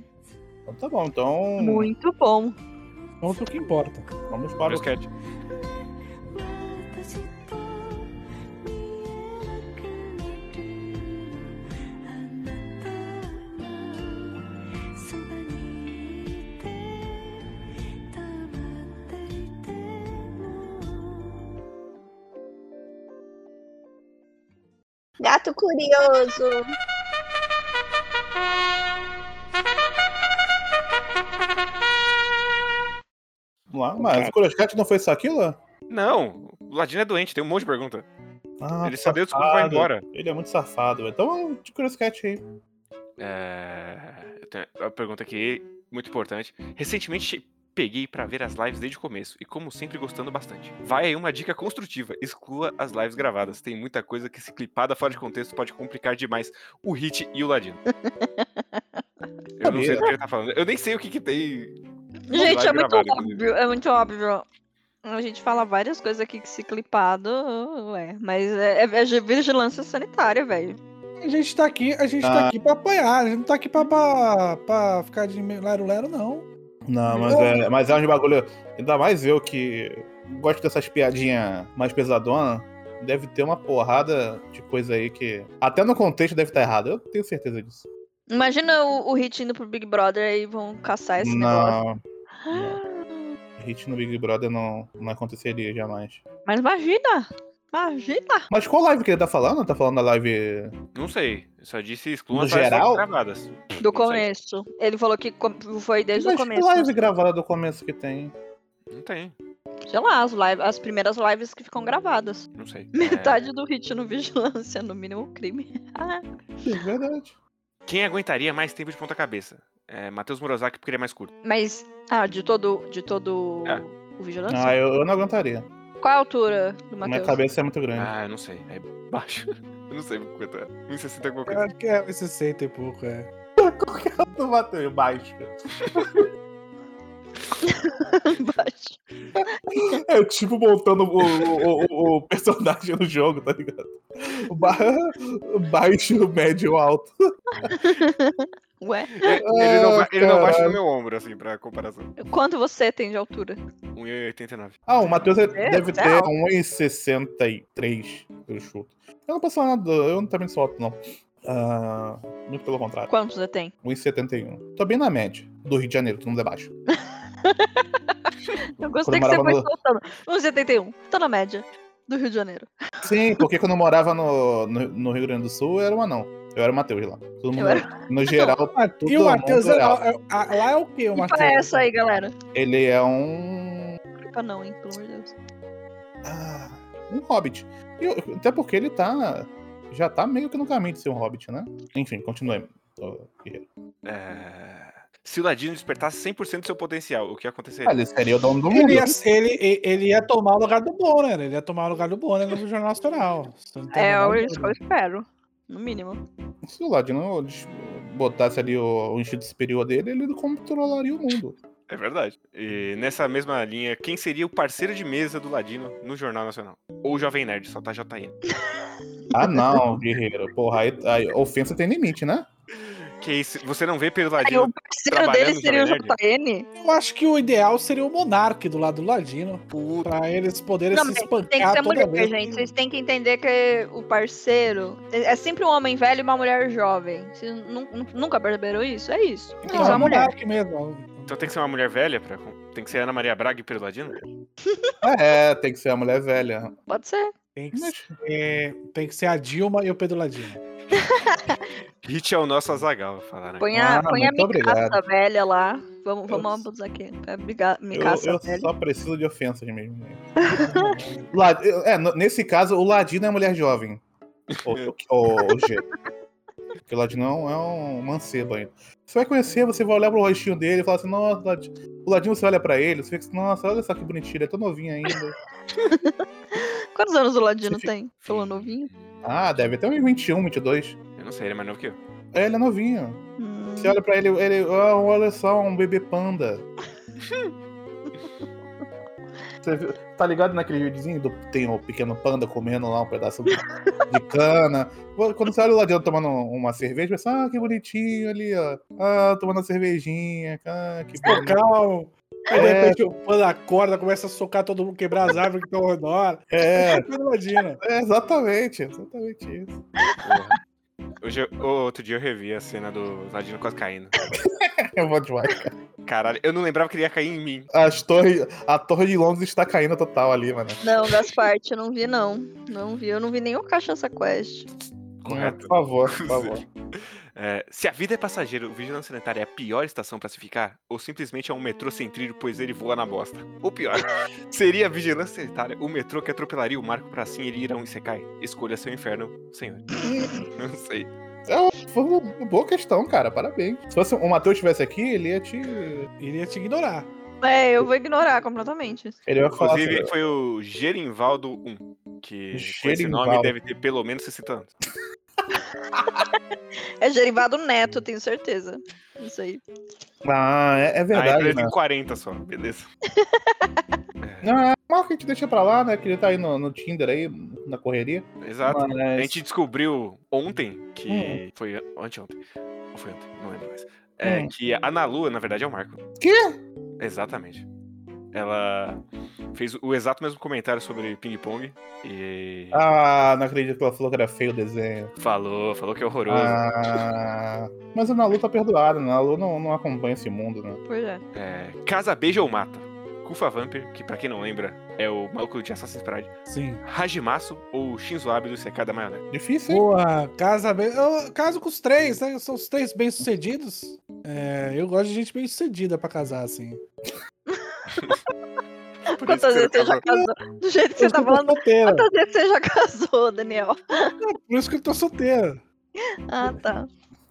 Então tá bom, então. Muito bom. Vamos o que importa. Vamos para o sketch. Gato curioso. Lá. Mas o Curioscat não foi só aquilo? Não, o Ladino é doente, tem um monte de pergunta. Ah, Ele sabia que o Scooby vai embora. Ele é muito safado, velho. Então, de Curious Cat aí. É... eu tenho Uma pergunta aqui, muito importante. Recentemente peguei pra ver as lives desde o começo e, como sempre, gostando bastante. Vai aí uma dica construtiva: exclua as lives gravadas. Tem muita coisa que, se clipada fora de contexto, pode complicar demais o Hit e o Ladino. Eu não sei do que ele tá falando. Eu nem sei o que, que tem. Gente, é muito inclusive. óbvio, é muito óbvio. A gente fala várias coisas aqui que se clipado, ué, mas é, é de vigilância sanitária, velho. A gente tá aqui, a gente tá Ah. aqui pra apoiar, a gente não tá aqui pra, pra, pra ficar de lero-lero, não. Não, mas é, mas é um bagulho. Ainda mais eu que gosto dessas piadinhas mais pesadonas. Deve ter uma porrada de coisa aí que. Até no contexto deve estar errado. Eu tenho certeza disso. Imagina o, o Hit indo pro Big Brother e vão caçar esse negócio. Não. Hit no Big Brother não, não aconteceria jamais. Mas imagina! Imagina! Mas qual live que ele tá falando? Tá falando da live. Não sei. Eu só disse exclua No as lives geral? gravadas. Do Não sei. começo. Ele falou que foi desde Mas o que começo. live gravada do começo que tem? Não tem. Sei lá, as, live, as primeiras lives que ficam gravadas. Não sei. Metade do Hit no Vigilância, no mínimo crime. Ah, É verdade. Quem aguentaria mais tempo de ponta cabeça? É, Matheus Morozaki porque ele é mais curto. Mas, ah, de todo, de todo É. o Vigilância? Ah, eu, eu não aguentaria. Qual a altura do Minha Matheus? cabeça é muito grande. Ah, eu não sei. É baixo. Eu não sei quanto é. 1,60 alguma Eu coisa. acho que é 60 e pouco, é. do Matheus, baixo. Baixo. É tipo montando o, o, o- o personagem no jogo, tá ligado? Ba baixo, médio, alto. Ué, Ele não, ba- ele não baixa no meu ombro, assim, pra comparação. quanto você tem de altura? 1,89. Ah, o Matheus é- É, deve você é ter alto. 1,63, eu chuto. Eu não posso falar nada, eu não também sou alto, não. Ah, muito pelo contrário. Quanto você tem? 1,71. Tô bem na média do Rio de Janeiro, todo mundo é baixo. Eu gostei que Quando você eu foi morava soltando. 1,71. Tô na média do Rio de Janeiro. Sim, porque quando eu morava no, no, no Rio Grande do Sul, eu era um anão. Eu era o Matheus lá. Todo mundo, no geral, Ah, e o Matheus é, é alto. é- lá é o que, o Que Matheus? é essa aí, galera? Ele é um. Clipa não, hein, pelo amor de Deus. Ah, um hobbit. E eu- até porque ele tá. Já tá meio que no caminho de ser um hobbit, né? Enfim, continuemos. É... Se o Ladino despertasse 100% do seu potencial, o que Ah, aconteceria? ele seria o dono do mundo. Ele ia, ele, ele ia tomar o lugar do Bonner, ele ia tomar o lugar do Bonner no Jornal Nacional. É, eu espero. No mínimo. Se o Ladino botasse ali o, o instinto superior dele, ele controlaria o mundo. É verdade. E nessa mesma linha, quem seria o parceiro de mesa do Ladino no Jornal Nacional? Ou o Jovem Nerd, só tá JN. Ah, não, guerreiro. Porra, aí, aí ofensa tem limite, né? Que isso, você não vê pelo Aí, o parceiro dele seria o? JN? Eu acho que o ideal seria o Monark do lado do Ladino. Pra eles poderem Não, se espancar tem que ser mulher, vez. gente. Vocês têm que entender que o parceiro é é sempre um homem velho e uma mulher jovem. Vocês nu- nu- nunca perceberam isso? É isso. Tem que Não, ser é uma o mulher. Monark mesmo. Então tem que ser uma mulher velha? Pra... Tem que ser Ana Maria Braga e Pedro Ladino? É, tem que ser a mulher velha. Pode ser. Tem que, ser, tem que ser a Dilma e o Pedro Ladino. Hit é o nosso Azagal, falar, né? Põe a, Ah, põe a obrigado. velha lá. Vamos, Eu- vamos abusar aqui. É briga- Eu, eu velha. só preciso de ofensas mesmo. né? La- é, nesse caso, o Ladino é mulher jovem. O, o, o, o G. Porque o Ladino é um, é um mancebo ainda. Você vai conhecer, você vai olhar pro rostinho dele e falar assim, nossa, Ladino. o Ladino você olha pra ele, você fica assim, nossa, olha só que bonitinho, ele é tão novinho ainda. Quantos anos o Ladino Você fica- tem? Falou novinho? Ah, deve ter uns 21, 22. Eu não sei, ele é mais novo que eu. É, ele é novinho. Hum, Você olha pra ele, ele, ah, olha só, um bebê panda. Você viu- tá ligado naquele videozinho do tem o pequeno panda comendo lá um pedaço de, de cana? Quando você olha o Ladino tomando uma cerveja, você pensa, ah, que bonitinho ali, ó. Ah, tomando uma cervejinha, ah, que calma. Aí de É. repente o pano acorda, começa a socar todo mundo, quebrar as árvores que estão ao redor. É, Ladino. é exatamente, exatamente isso. Porra. Hoje, outro dia eu revi a cena do Ladino quase caindo. É bom demais, cara. Caralho, eu não lembrava que ele ia cair em mim. As torre, a torre de Londres está caindo total ali, mano. Não, das partes eu não vi, não. Não vi. Eu não vi nenhum Cachaça Quest. Correto. Por favor, por favor. É, se a vida é passageiro, o Vigilância Sanitária é a pior estação pra se ficar? Ou simplesmente é um metrô sem trilho, pois ele voa na bosta? Ou pior, seria a Vigilância Sanitária o metrô que atropelaria o Marco pra assim ele ir a um Isekai? Escolha seu inferno, senhor. Não sei. Foi uma boa questão, cara. Parabéns. Se fosse o Matheus estivesse aqui, ele ia te. Iria te ignorar. É, eu vou ignorar completamente. Ele ia falar. Inclusive, assim, foi o Gerinvaldo 1, que com esse nome deve ter pelo menos 60 anos. É Gerivado Neto, tenho certeza. Isso aí. Ah, é, é Ah, verdade, ele né? tem 40 só, beleza. Não, é uma que a gente deixa pra lá, né? Que ele tá aí no, no Tinder aí, na correria. Exato. Mas... A gente descobriu ontem, que Hum. foi anteontem, ou foi ontem, não lembro mais. É, Hum. que a Ana Lua, na verdade, é o Marco. Quê? Exatamente. Ela fez o exato mesmo comentário sobre ping-pong e Ah, não acredito que ela falou que era feio o desenho. falou, falou que é horroroso. Ah, mas a Nalu tá perdoada, né? A Nalu não, não acompanha esse mundo, né? Pois é. É, Casa Beija ou Mata. Kufa Vampir, que pra quem não lembra, é o maluco de Assassin's Creed. Sim. Hajimasu ou Shinzo Abe do Sekai da Maionese. Difícil, hein? Porra, casa bem. Eu caso com os três, né? São os três bem-sucedidos. É, eu gosto de gente bem-sucedida pra casar, assim. Por Quantas isso vezes que você já casou? Do jeito que você tá que falando. solteira. Quantas vezes você já casou, Daniel? Por isso que eu tô solteira. Ah, tá.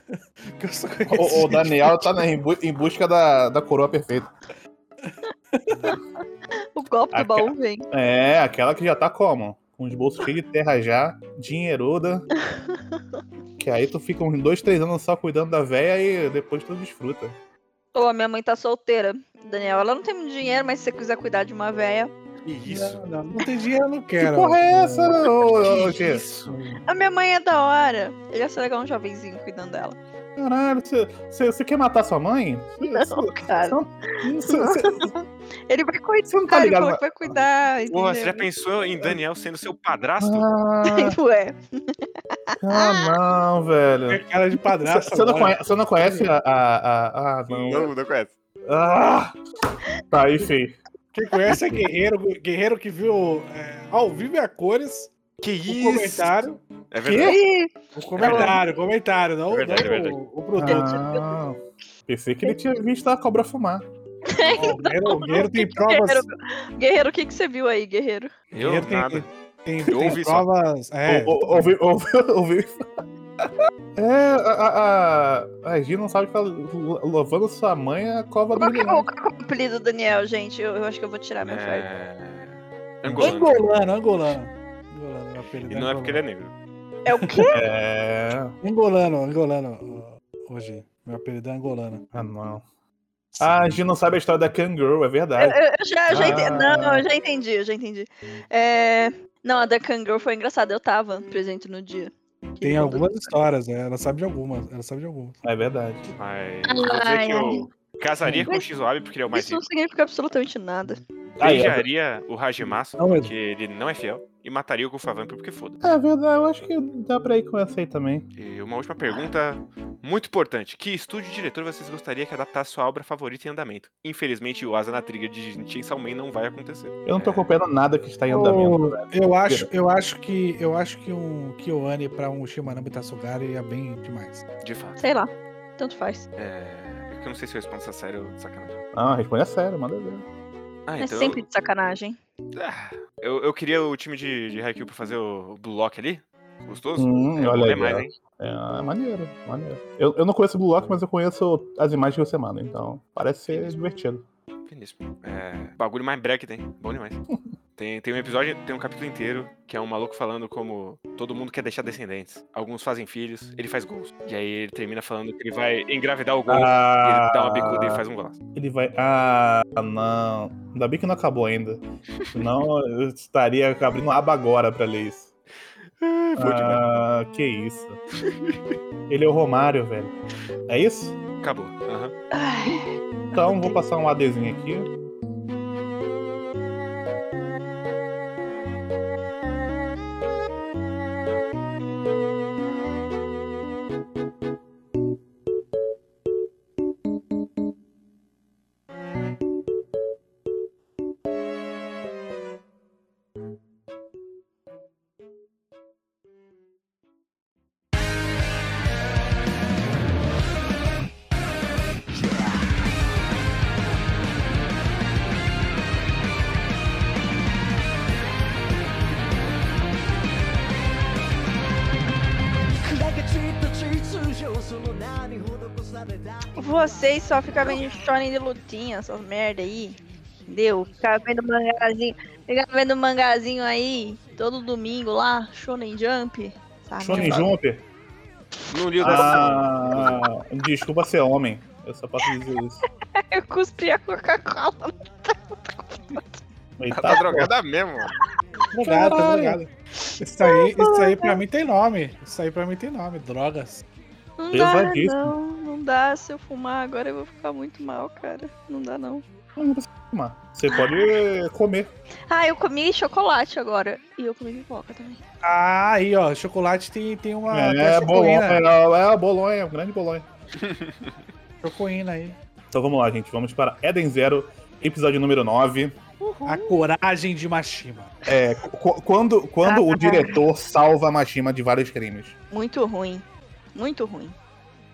Que eu só O, o Daniel tá né, em, bu- em busca da, da coroa perfeita. O golpe do Aca- baú vem. É, aquela que já tá como? Com os bolsos cheios de terra já, dinheiruda. Que aí tu fica uns dois, três anos só cuidando da véia e depois tu desfruta. Ô, a minha mãe tá solteira. Daniel, ela não tem muito dinheiro, mas se você quiser cuidar de uma véia. Que isso? Não, não, não tem dinheiro, eu não Que quero. porra é essa, ô, ô, Que isso? A minha mãe é da hora. Ele ia ser legal um jovenzinho cuidando dela. Caralho, você- quer matar sua mãe? Não, você- cara. você- você- Ele vai cuidar. Você não tá ele ligado? falou que vai cuidar. Porra, você já pensou em Daniel sendo seu padrasto? Ah, Ué, ah, não, velho. É cara de padrasto. Você não, conhece, você não conhece a. a, a- não. Não, não conhece. Ah! Tá aí, feio. Quem conhece é Guerreiro, Guerreiro que viu é, ao vivo e a cores. Que O isso? comentário. É verdade. O comentário, o comentário, não, É verdade, não é verdade. o, o produto. Ah, pensei que ele tinha visto a cobra fumar. Ó, o Guerreiro, o Guerreiro tem provas. Guerreiro, Guerreiro, o que, que você viu aí, Guerreiro? Eu, Guerreiro tem, nada. tem, Eu tem ouvi só. provas. É, Ou- ou- Ouviu. ouviu- ouviu- É, a, a, a, a Gi não sabe que tá louvando sua mãe é a cova do Qual é, milhão. qual que é o apelido do Daniel, gente? Eu, eu acho que eu vou tirar meu ferro. É... Angolano. angolano, angolano. Angolano, apelido E não é porque ele é negro. é É o quê? É. angolano. Angolano, hoje. Meu apelido é angolano. Ah, não. Ah, a Gi não sabe a história da Kangaroo, é verdade. Eu, eu já, eu já entendi. Ah. Não, eu já entendi, eu já entendi. É... Não, a da Kangaroo foi engraçada. Eu tava presente no dia. que Tem algumas histórias, né? Ela sabe de algumas. Ela sabe de algumas. É verdade. Mas Ai, que eu casaria com o Mas Shinzo Abe porque ele é o mais Isso não rico. significa absolutamente nada. Aí, é, Beijaria o Hajimasu Não, mas- porque ele não é fiel. E mataria o Kufa Vampir porque foda. é verdade, eu acho que dá pra ir com essa aí também. E uma última pergunta muito importante. Que estúdio diretor vocês gostariam que adaptasse sua obra favorita em andamento? Infelizmente, o Asa na Trigger de Chainsaw Man não vai acontecer. Eu não tô acompanhando nada que está em andamento. Ô, eu acho, eu acho que eu acho que um Kyoane pra um Shimanami Tatsugari ia bem demais. De fato. Sei lá. Tanto faz. É... é que eu não sei se eu respondo essa sério ou sacanagem. Ah, responde a sério, manda ver. Ah, É então... sempre de sacanagem. Ah, eu, eu queria o time de, de Haikyuu pra fazer o Blue Lock ali. Gostoso? Hum, Eu olha aí, mais, ó. hein? É, é maneiro, maneiro. Eu, eu não conheço o Blue Lock, mas eu conheço as imagens que você manda, então parece ser divertido. Finíssimo. É, bagulho mais que tem. Bom demais. Tem, tem um episódio, tem um capítulo inteiro que é um maluco falando como todo mundo quer deixar descendentes. Alguns fazem filhos, ele faz gols. E aí ele termina falando que ele vai engravidar o gol. E ele dá uma bicuda e faz um golaço. Ele vai. Ah, não. Ainda bem que não acabou ainda. Senão eu estaria abrindo aba agora pra ler isso. Demais. Ah, que isso. Ele é o Romário, velho. É isso? Acabou. Ai, Então vou passar um ADzinho aqui. Vocês só ficam vendo shonen de lutinha, essas merda aí. Entendeu? Ficar vendo mangazinho. Ficar vendo mangazinho aí todo domingo lá, Shonen Jump. Sabe? Shonen Jumper? Não li o. Ah, desculpa ser homem. Eu só posso dizer isso. Eu cuspi a Coca-Cola. Eita, Tá drogada mesmo. Caralho. obrigado. Isso aí, isso aí pra mim tem nome. Isso aí pra mim tem nome. Drogas. Não dá, não. Não dá. Se eu fumar agora eu vou ficar muito mal, cara. Não dá, não. Não precisa fumar. Você pode comer. Ah, eu comi chocolate agora. E eu comi pipoca também. Ah, aí, ó. Chocolate tem, tem uma. tem a É, bolonha, chocoína. é, é a bolonha, grande bolonha. Chocoína aí. Então vamos lá, gente. Vamos para Eden Zero, episódio número 9. A coragem de Mashima. É, qu- quando quando o diretor salva a Mashima de vários crimes. Muito ruim. Muito ruim.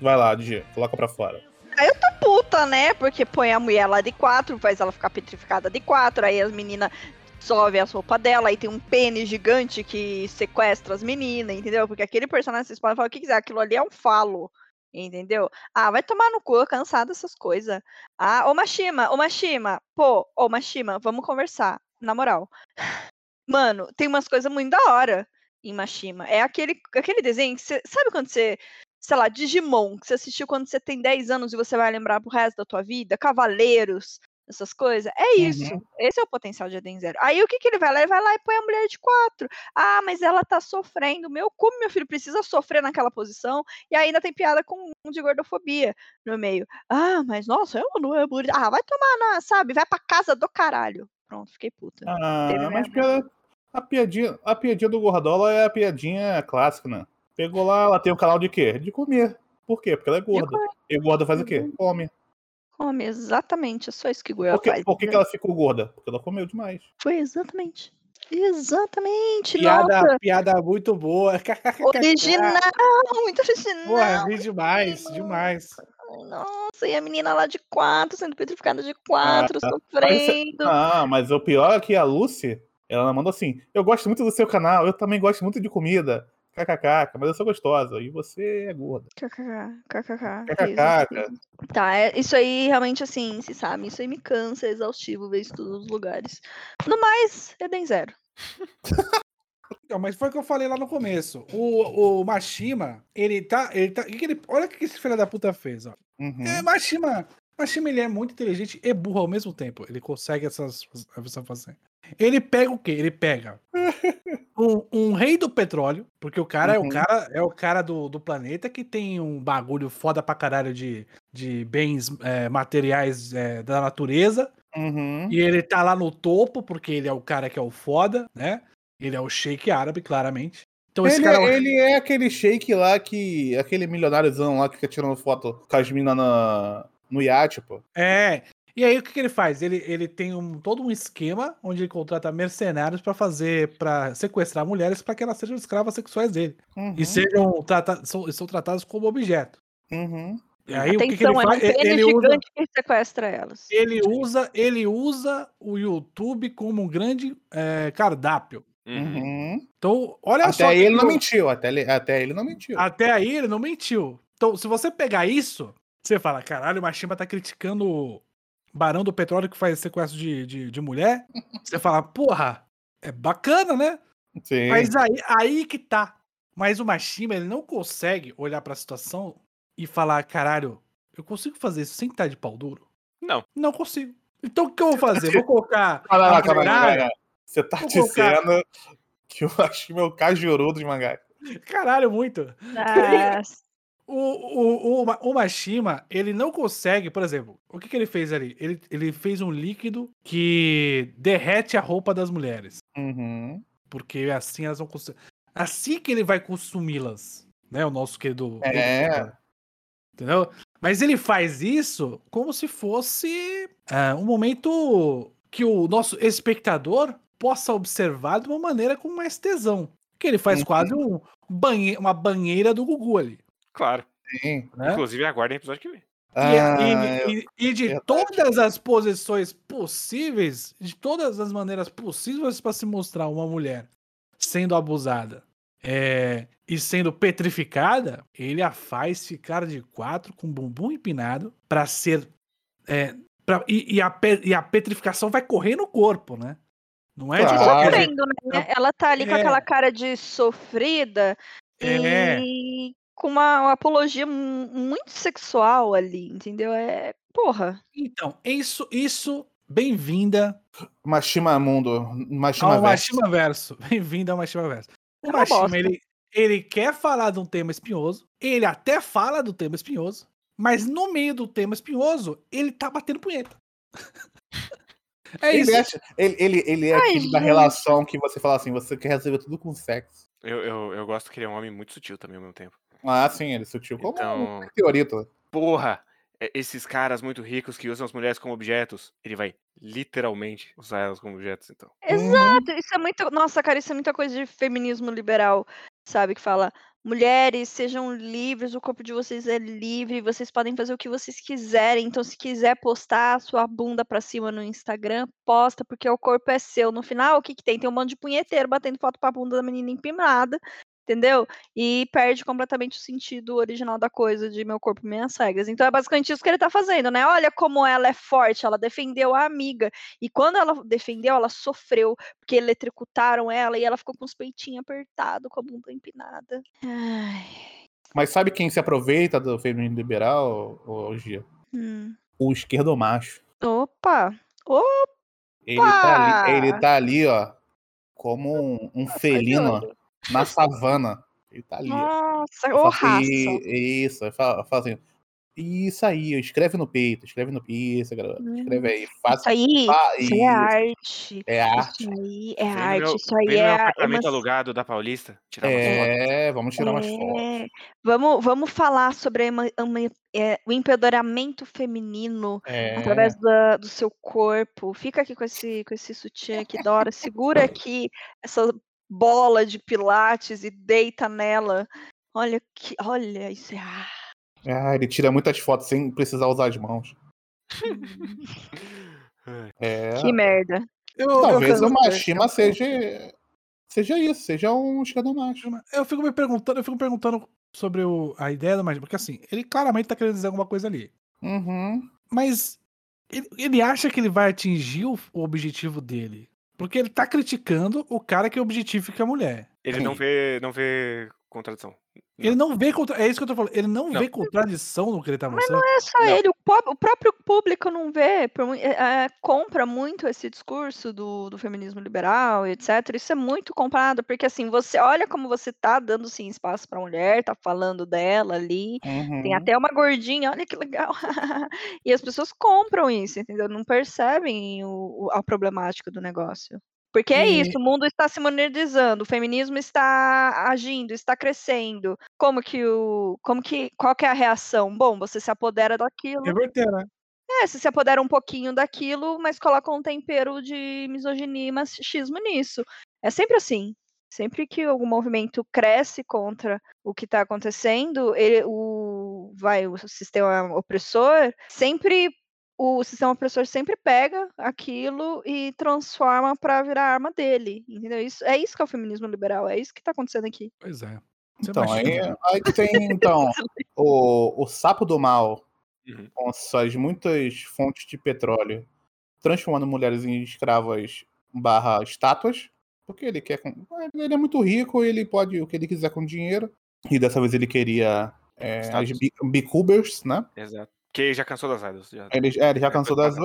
Vai lá, DJ, coloca pra fora. Aí eu tô puta, né? Porque põe a mulher lá de quatro, faz ela ficar petrificada de quatro, aí as meninas dissolvem as roupas dela, aí tem um pênis gigante que sequestra as meninas, entendeu? Porque aquele personagem, vocês podem falar o que quiser, aquilo ali é um falo, entendeu? Ah, vai tomar no cu, cansado dessas coisas. Ah, ô Mashima, ô Mashima, pô, ô Mashima, vamos conversar, na moral. Mano, tem umas coisas muito da hora em Mashima. É aquele, aquele desenho que você. Sabe quando você. Sei lá, Digimon, que você assistiu quando você tem 10 anos e você vai lembrar pro resto da tua vida? Cavaleiros, essas coisas. É isso. Esse é o potencial de Eden Zero. Aí o que, que ele vai lá? Ele vai lá e põe a mulher de quatro. Ah, mas ela tá sofrendo. Meu, como meu filho precisa sofrer naquela posição? E ainda tem piada com um de gordofobia no meio. Ah, mas nossa, ela não é bonita. Ah, vai tomar na, sabe? Vai pra casa do caralho. Pronto, fiquei puta. Ah, mas. A, piadinha, a piadinha do Gordola é a piadinha clássica, né? Pegou lá, ela tem o canal de quê? De comer. Por quê? Porque ela é gorda. E gorda faz o quê? Come. Come, exatamente. É só isso que que, faz. por que, que entendeu? ela ficou gorda? Porque ela comeu demais. Foi exatamente. Exatamente. Piada, Nossa. piada muito boa. Original. Muito original. Porra, vi demais, demais. Ai, Nossa, e a menina lá de quatro, sendo petrificada de quatro, Ah, sofrendo. Ah, mas o pior é que a Lucy, ela mandou assim: Eu gosto muito do seu canal, eu também gosto muito de comida. KKK, mas eu sou gostosa e você é gorda. KKK, KKK. KKK. Tá, é, isso aí realmente assim, se sabe, isso aí me cansa, é exaustivo ver isso em todos os lugares. No mais, é bem zero. Então, mas foi o que eu falei lá no começo. O, o Mashima, ele tá. Ele tá que que ele, olha o que esse filho da puta fez, ó. Uhum. É, Mashima. Mashima, ele é muito inteligente e burro ao mesmo tempo. Ele consegue essas, essa fazer. Ele pega o quê? Ele pega um, um rei do petróleo, porque o cara é Uhum. o cara é o cara do, do planeta que tem um bagulho foda pra caralho de, de bens é, materiais é, da natureza. Uhum. E ele tá lá no topo, porque ele é o cara que é o foda, né? Ele é o sheik árabe, claramente. Então esse Ele, cara é o- ele é aquele shake lá que. aquele milionáriozão lá que fica tirando foto com as minas na, no iate, pô. É. E aí o que, que ele faz? Ele, ele tem um, todo um esquema onde ele contrata mercenários pra fazer, para sequestrar mulheres para que elas sejam escravas sexuais dele Uhum. e sejam tratadas, são, são tratadas como objeto. Uhum. E aí o que, que ele Atenção, é faz? pênis Ele usa, gigante que sequestra elas. ele usa, ele usa o YouTube como um grande é, cardápio. Uhum. Então, olha só. Até que ele não mentiu, até ele, até ele não mentiu. Até aí ele não mentiu. Então, se você pegar isso, você fala, caralho, o Machimba tá criticando o Barão do Petróleo que faz sequestro de, de, de mulher. Você fala, porra, é bacana, né? Sim. Mas aí, aí que tá. Mas o Machimba, ele não consegue olhar pra situação e falar, caralho, eu consigo fazer isso sem estar de pau duro? Não. Não consigo. Então o que eu vou fazer? Vou colocar. A lá, calma calma lá. Você tá Vou colocar- dizendo que o Mashima é o Kajuru dos mangás. Caralho, muito. Ah, O, o, o, o Mashima, ele não consegue, por exemplo, o que, que ele fez ali? Ele, ele fez um líquido que derrete a roupa das mulheres. Uhum. Porque assim elas vão consumir. Assim que ele vai consumi-las, né? O nosso querido. É. Entendeu? Mas ele faz isso como se fosse ah, um momento que o nosso espectador possa observar de uma maneira com mais tesão. Que ele faz Uhum. quase um banhe uma banheira do Gugu ali. Claro. Sim. Né? Inclusive, aguardem o episódio que vem. E- Ah, e, e- e de verdade. todas as posições possíveis, de todas as maneiras possíveis para se mostrar uma mulher sendo abusada, é, e sendo petrificada, ele a faz ficar de quatro com o bumbum empinado pra ser. é, pra- e, e a, pe- e a petrificação vai correr no corpo, né? Não é Claro. qualquer jeito. Sofrendo, né? Ela tá ali com É. aquela cara de sofrida É. e com uma, uma apologia mu- muito sexual ali, entendeu? É. Porra. Então, isso, isso, bem-vinda Machima Mundo. Machima ao Verso. Machima Verso. Bem-vinda ao Machima Verso. O É Machima, ele, ele quer falar de um tema espinhoso, ele até fala do tema espinhoso, mas no meio do tema espinhoso, ele tá batendo punheta. É isso. Ele, acha- ele, ele, ele é Ai, aquele da relação que você fala assim, você quer resolver tudo com sexo. Eu, eu, eu gosto que ele é um homem muito sutil também ao mesmo tempo. Ah, sim, ele é sutil. Como Então- um teorito. Porra! é- Esses caras muito ricos que usam as mulheres como objetos, ele vai literalmente usar elas como objetos, então. Exato, isso é muito. Nossa, cara, isso é muita coisa de feminismo liberal, sabe? Que fala: mulheres, sejam livres, o corpo de vocês é livre, vocês podem fazer o que vocês quiserem. Então, se quiser postar a sua bunda pra cima no Instagram, posta, porque o corpo é seu. No final, o que, que tem? Tem um monte de punheteiro batendo foto pra bunda da menina empinada. Entendeu? E perde completamente o sentido original da coisa de meu corpo, minhas regras. Então é basicamente isso que ele tá fazendo, né? Olha como ela é forte, ela defendeu a amiga. E quando ela defendeu, ela sofreu, porque eletrocutaram ela e ela ficou com os peitinhos apertados, com a bunda empinada. Ai. Mas sabe quem se aproveita do feminino liberal, ô Gia? Hum. O esquerdomacho. Opa! Opa! Ele tá ali, ele tá ali, ó, como um, um felino olho. Na savana. Ele tá ali. Nossa, ô falo raça. assim, Isso, eu falo, eu falo assim. Isso aí, escreve no peito, escreve no peito, escreve aí. Isso Faça, aí, isso aí é arte. é arte. Isso aí é Vem no arte. meu- Isso aí é. a- apartamento emanci- alugado da Paulista, tirar umas fotos. É, vamos tirar umas fotos. É, Vamos, vamos falar sobre a ema- ema- é, o empoderamento feminino É, através da- do seu corpo. Fica aqui com esse, com esse sutiã aqui da hora. Segura aqui essa bola de pilates e deita nela. Olha que, olha isso é ah, ele tira muitas fotos sem precisar usar as mãos. É, Que merda. Eu, eu talvez fico- o Machima seja, seja isso, seja um esquerdomacho. Eu fico me perguntando, eu fico me perguntando sobre o- a ideia do Machima, porque assim, ele claramente tá querendo dizer alguma coisa ali. Uhum. Mas ele, ele acha que ele vai atingir o, o objetivo dele. Porque ele tá criticando o cara que objetifica a mulher. Ele não vê, não vê contradição. Ele não vê contra... É isso que eu tô falando. Ele não, Não. vê contradição no que ele tá Mas mostrando. não é só Não. ele, o, po- o próprio público não vê, é, é, compra muito esse discurso do, do feminismo liberal, e etc. Isso é muito comprado, porque assim, você olha como você tá dando sim espaço pra mulher, tá falando dela ali, tem Uhum. até uma gordinha, olha que legal. e as pessoas compram isso, entendeu? Não percebem o, o- a problemática do negócio. Porque é isso, o mundo está se modernizando, o feminismo está agindo, está crescendo. Como que o, como que, qual que é a reação? Bom, você se apodera daquilo. Reverter, né? É, você se apodera um pouquinho daquilo, mas coloca um tempero de misoginia e machismo nisso. É sempre assim. Sempre que algum movimento cresce contra o que está acontecendo, ele, o, vai, o sistema opressor sempre o sistema opressor sempre pega aquilo e transforma para virar arma dele, entendeu? Isso é isso que é o feminismo liberal, é isso que está acontecendo aqui. Pois é. É Então, aí, aí tem então o, o sapo do mal, Uhum. com suas muitas fontes de petróleo, transformando mulheres em escravas barra estátuas, porque ele quer. com- Ele é muito rico, ele pode o que ele quiser com dinheiro. E dessa vez ele queria é, as bicubers, né? Exato. Que já cansou das idols. Já. Ele, é, ele já cansou das.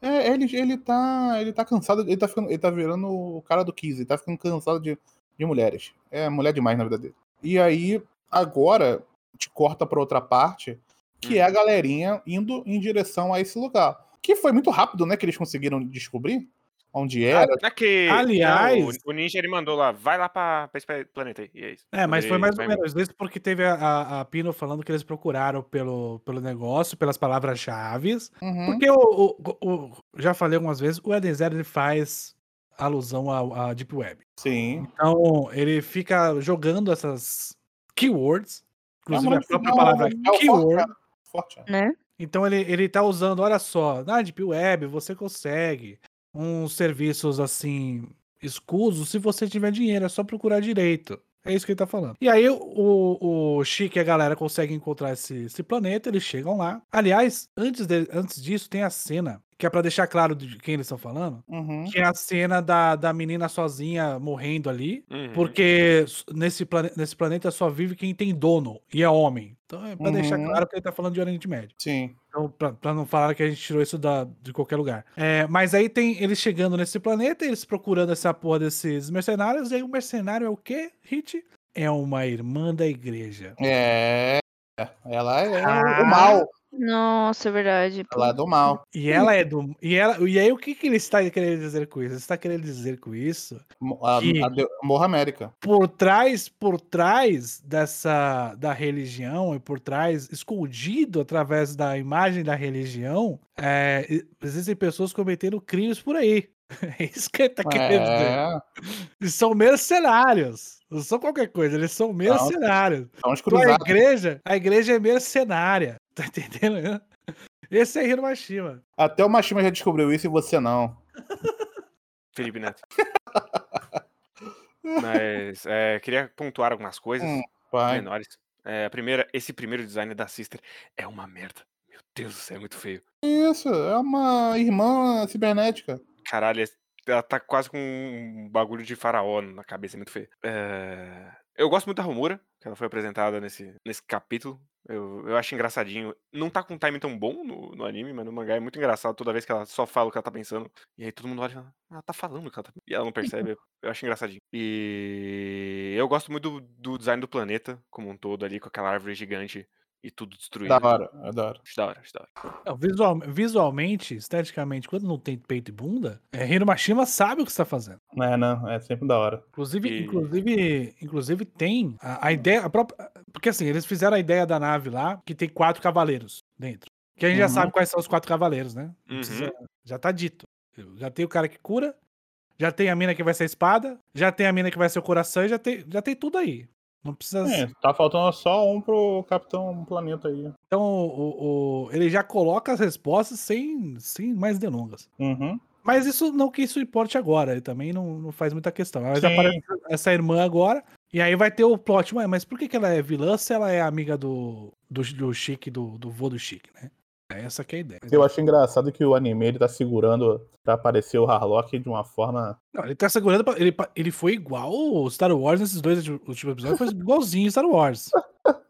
É, ele, ele tá. Ele tá cansado, ele tá, ficando, ele tá virando o cara do Kiss, ele tá ficando cansado de, de mulheres. É mulher demais na vida dele. E aí, agora, te corta pra outra parte, que é a galerinha indo em direção a esse lugar. Que foi muito rápido, né? Que eles conseguiram descobrir onde era. Não é que, Aliás- não, o, o Ninja ele mandou lá, vai lá pra esse planeta aí. E é isso. É, mas foi mais ou menos isso porque teve a, a, a Pino falando que eles procuraram pelo, pelo negócio, pelas palavras-chave. Uhum. Porque o, o- o- já falei algumas vezes, o Eden Zero ele faz alusão à, à Deep Web. Sim. Então, ele fica jogando essas keywords, inclusive É a uma- própria é o- palavra é keyword. Forte. Né? Então ele, ele tá usando, olha só, na Deep Web você consegue uns serviços assim escusos se você tiver dinheiro, é só procurar direito. É isso que ele tá falando. E aí o, o Chique e a galera conseguem encontrar esse, esse planeta, eles chegam lá. Aliás, antes, de- antes disso, tem a cena, que é pra deixar claro de quem eles estão falando, Uhum. que é a cena da, da menina sozinha morrendo ali. Uhum. Porque nesse, plane- nesse planeta só vive quem tem dono e é homem. Então é pra deixar Uhum. claro que ele tá falando de Oriente Médio. Sim. Então, pra, pra não falar que a gente tirou isso da, de qualquer lugar. É, mas aí tem eles chegando nesse planeta, eles procurando essa porra desses mercenários, e aí o mercenário é o quê, Hit? É uma irmã da igreja. É. Ela é Ah. o mal. Nossa, é verdade. Ela é do mal. E ela é do. E, ela, e aí o que, que ele está querendo dizer com isso? Ele está querendo dizer com isso A, Que- a de- Morra América. por trás, por trás dessa da religião e por trás, escondido através da imagem da religião, é, existem pessoas cometendo crimes por aí. É isso que ele tá querendo dizer. É. Eles são mercenários. Não são qualquer coisa, eles são mercenários. São os Então a igreja, a igreja é mercenária. Tá entendendo? Esse é Hiromashima. Até o Machima já descobriu isso e você não. Felipe Neto. Mas é, queria pontuar algumas coisas Hum, menores. É, a primeira, esse primeiro design da Sister é uma merda. Meu Deus do céu, é muito feio. Isso, é uma irmã cibernética. Caralho, ela tá quase com um bagulho de faraó na cabeça, é muito feio. É, Eu gosto muito da Romura, que ela foi apresentada nesse, nesse capítulo. Eu, eu acho engraçadinho. Não tá com um time tão bom no, no anime, mas no mangá é muito engraçado toda vez que ela só fala o que ela tá pensando. E aí todo mundo olha e fala, ela tá falando o que ela tá E ela não percebe. eu, eu acho engraçadinho. E eu gosto muito do, do design do planeta como um todo ali, com aquela árvore gigante e tudo destruído. Da hora, é da hora. Da hora, acho da hora. Não, visual- visualmente, esteticamente, quando não tem peito e bunda, é, Hiromashima sabe o que está fazendo. É, não, é sempre da hora. Inclusive, E- inclusive, inclusive tem a, a ideia, a própria, porque assim, eles fizeram a ideia da nave lá, que tem quatro cavaleiros dentro. Que a gente já Uhum. sabe quais são os quatro cavaleiros, né? Uhum. precisa- já tá dito. Já tem o cara que cura, já tem a mina que vai ser a espada, já tem a mina que vai ser o coração, e já tem, já tem tudo aí. Não precisa. É, tá faltando só um pro Capitão Planeta aí. Então, o, o- ele já coloca as respostas sem, sem mais delongas. Uhum. Mas isso não que isso importe agora, ele também não, não faz muita questão. Mas Sim. aparece essa irmã agora, e aí vai ter o plot, "Ué, mas por que, que ela é vilã se ela é amiga do, do, do Chique, do, do vô do Chique, né? É essa que é a ideia. Eu acho engraçado que o anime ele tá segurando pra aparecer o Harlock de uma forma. Não, ele tá segurando. Pra, ele, ele foi igual o Star Wars nesses dois últimos episódios, foi igualzinho Star Wars.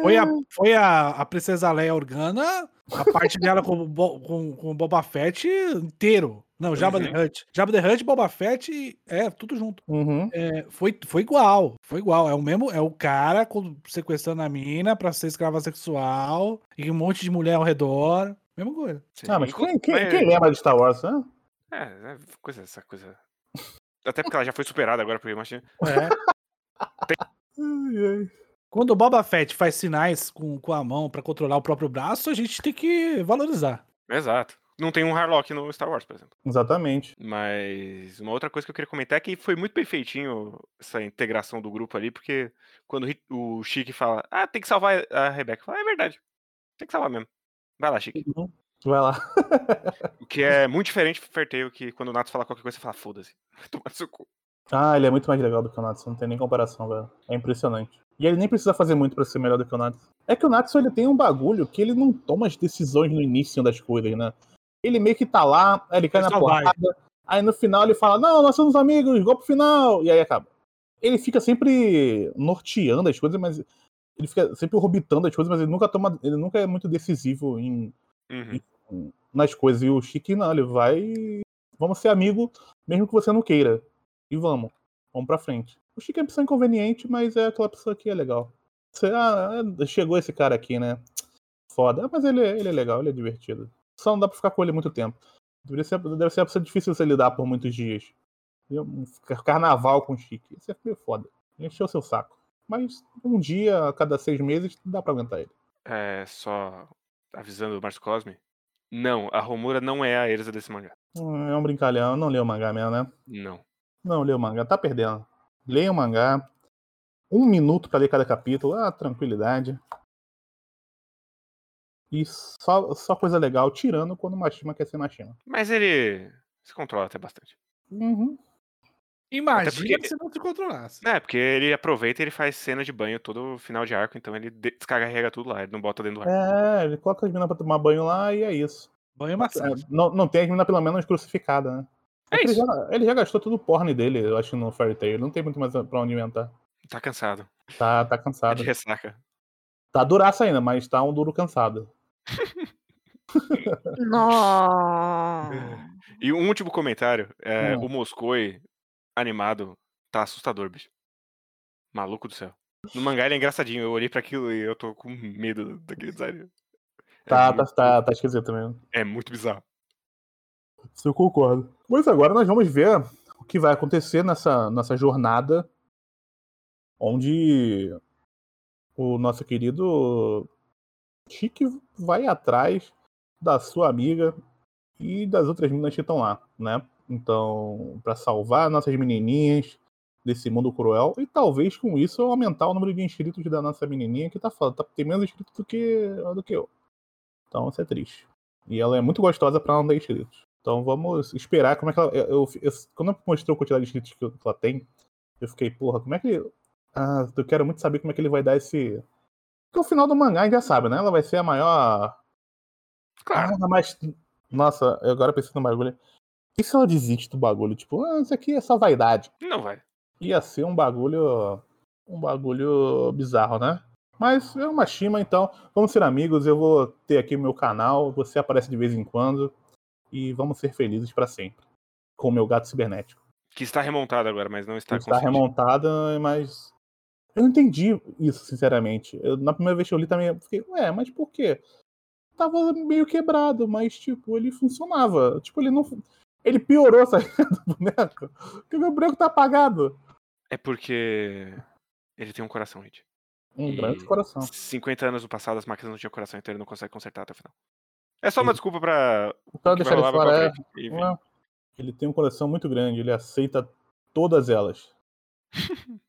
Foi a, foi a, a Princesa Leia Organa, a parte dela com, com, com o Boba Fett inteiro. Não, Jabba Uhum. the Hutt. Jabba the Hutt, Boba Fett, é, tudo junto. Uhum. É, foi, foi igual, foi igual. É o mesmo, é o cara sequestrando a mina pra ser escrava sexual e um monte de mulher ao redor. Mesma coisa. Ah, mas quem, quem, mas- quem lembra de Star Wars, né? É, é coisa, essa coisa. Até porque ela já foi superada agora por Machine. É. Quando o Boba Fett faz sinais com, com a mão pra controlar o próprio braço, a gente tem que valorizar. Exato. Não tem um Harlock no Star Wars, por exemplo. Exatamente. Mas uma outra coisa que eu queria comentar é que foi muito perfeitinho essa integração do grupo ali, porque quando o Chique fala, ah, tem que salvar a Rebeca, fala, é verdade. Tem que salvar mesmo. Vai lá, Chique. Vai lá. O que é muito diferente do Ferteio, que quando o Nato fala qualquer coisa, você fala, foda-se. Tomar seu cu. Ah, ele é muito mais legal do que o Natsu, não tem nem comparação, velho. É impressionante. E ele nem precisa fazer muito pra ser melhor do que o Natsu. É que o Natsu ele tem um bagulho que ele não toma as decisões no início das coisas, né? Ele meio que tá lá, ele cai Ele na só vai. porrada, aí no final ele fala, não, nós somos amigos, golpe final, e aí acaba. Ele fica sempre norteando as coisas, mas ele fica sempre orbitando as coisas, mas ele nunca toma, ele nunca é muito decisivo em, Uhum. nas coisas. E o Chique não, ele vai. Vamos ser amigo, mesmo que você não queira. E vamos. Vamos pra frente. O Chique é uma pessoa inconveniente, mas é aquela pessoa que é legal. Você, ah, chegou esse cara aqui, né? Foda. Mas ele, é- ele é legal, ele é divertido. Só não dá pra ficar com ele muito tempo. Deve ser, deve ser uma pessoa difícil você lidar por muitos dias. Carnaval com o Chique. Isso é meio foda. Encheu seu saco. Mas um dia, a cada seis meses, dá pra aguentar ele. É, só avisando o Márcio Cosme. Não, a Romura não é a Erza desse mangá. É um brincalhão. Não leu o mangá mesmo, né? Não. Não, lê o mangá, tá perdendo. Leia o mangá. Um minuto pra ler cada capítulo. Ah, tranquilidade. E só, só coisa legal, tirando quando o Mashima quer ser Mashima. Mas ele se controla até bastante. Uhum. Imagina porque- se não se controlasse. É, porque ele aproveita e ele faz cena de banho todo final de arco, então ele de- descarrega tudo lá, ele não bota dentro do arco. É, ele coloca as minas pra tomar banho lá e é isso. Banho É, massagem. não, não tem as minas pelo menos crucificadas, né? É que ele, isso. já, ele já gastou tudo o porn dele, eu acho, no Fairy Tail. Não tem muito mais pra onde inventar. Tá cansado. Tá, tá cansado. de ressaca. Tá duraço ainda, mas tá um duro cansado. Nossa. E um último comentário, é, Hum. o Moscoi animado tá assustador, bicho. Maluco do céu. No mangá ele é engraçadinho, eu olhei pra aquilo e eu tô com medo daquele design. É Tá, tá, muito- tá, tá esquisito mesmo. É muito bizarro. Isso eu concordo. Mas agora nós vamos ver o que vai acontecer nessa, nessa jornada onde o nosso querido Chique vai atrás da sua amiga e das outras meninas que estão lá, né? Então, para salvar nossas menininhas desse mundo cruel e talvez com isso aumentar o número de inscritos da nossa menininha que tá falando, tá, tem menos inscritos do que, do que eu. Então, isso é triste. E ela é muito gostosa para não ter inscritos. Então vamos esperar como é que ela. Eu- eu- quando mostrou a quantidade de inscritos que ela tem, eu fiquei, porra, como é que. Ah, eu quero muito saber como é que ele vai dar esse. Porque o final do mangá a gente já sabe, né? Ela vai ser a maior. Claro. Ah, mas. Nossa, eu agora pensei no bagulho. E se ela desiste do bagulho? Tipo, ah, isso aqui é só vaidade. Não vai. Ia ser um bagulho. Um bagulho bizarro, né? Mas é uma Shima, então. Vamos ser amigos. Eu vou ter aqui o meu canal. Você aparece de vez em quando. E vamos ser felizes pra sempre. Com o meu gato cibernético. Que está remontado agora, mas não está Está remontada, mas. Eu não entendi isso, sinceramente. Eu- na primeira vez que eu li também, eu fiquei, ué, mas por quê? Tava meio quebrado, mas, tipo, ele funcionava. Tipo, ele não. Ele piorou essa do boneco. Porque o meu boneco tá apagado. É porque ele tem um coração, gente. Um E grande coração. 50 anos no passado as máquinas não tinham coração, então ele não consegue consertar até o final. É só uma desculpa pra. O cara que deixar ele fora é. E- Ele tem um coração muito grande, ele aceita todas elas.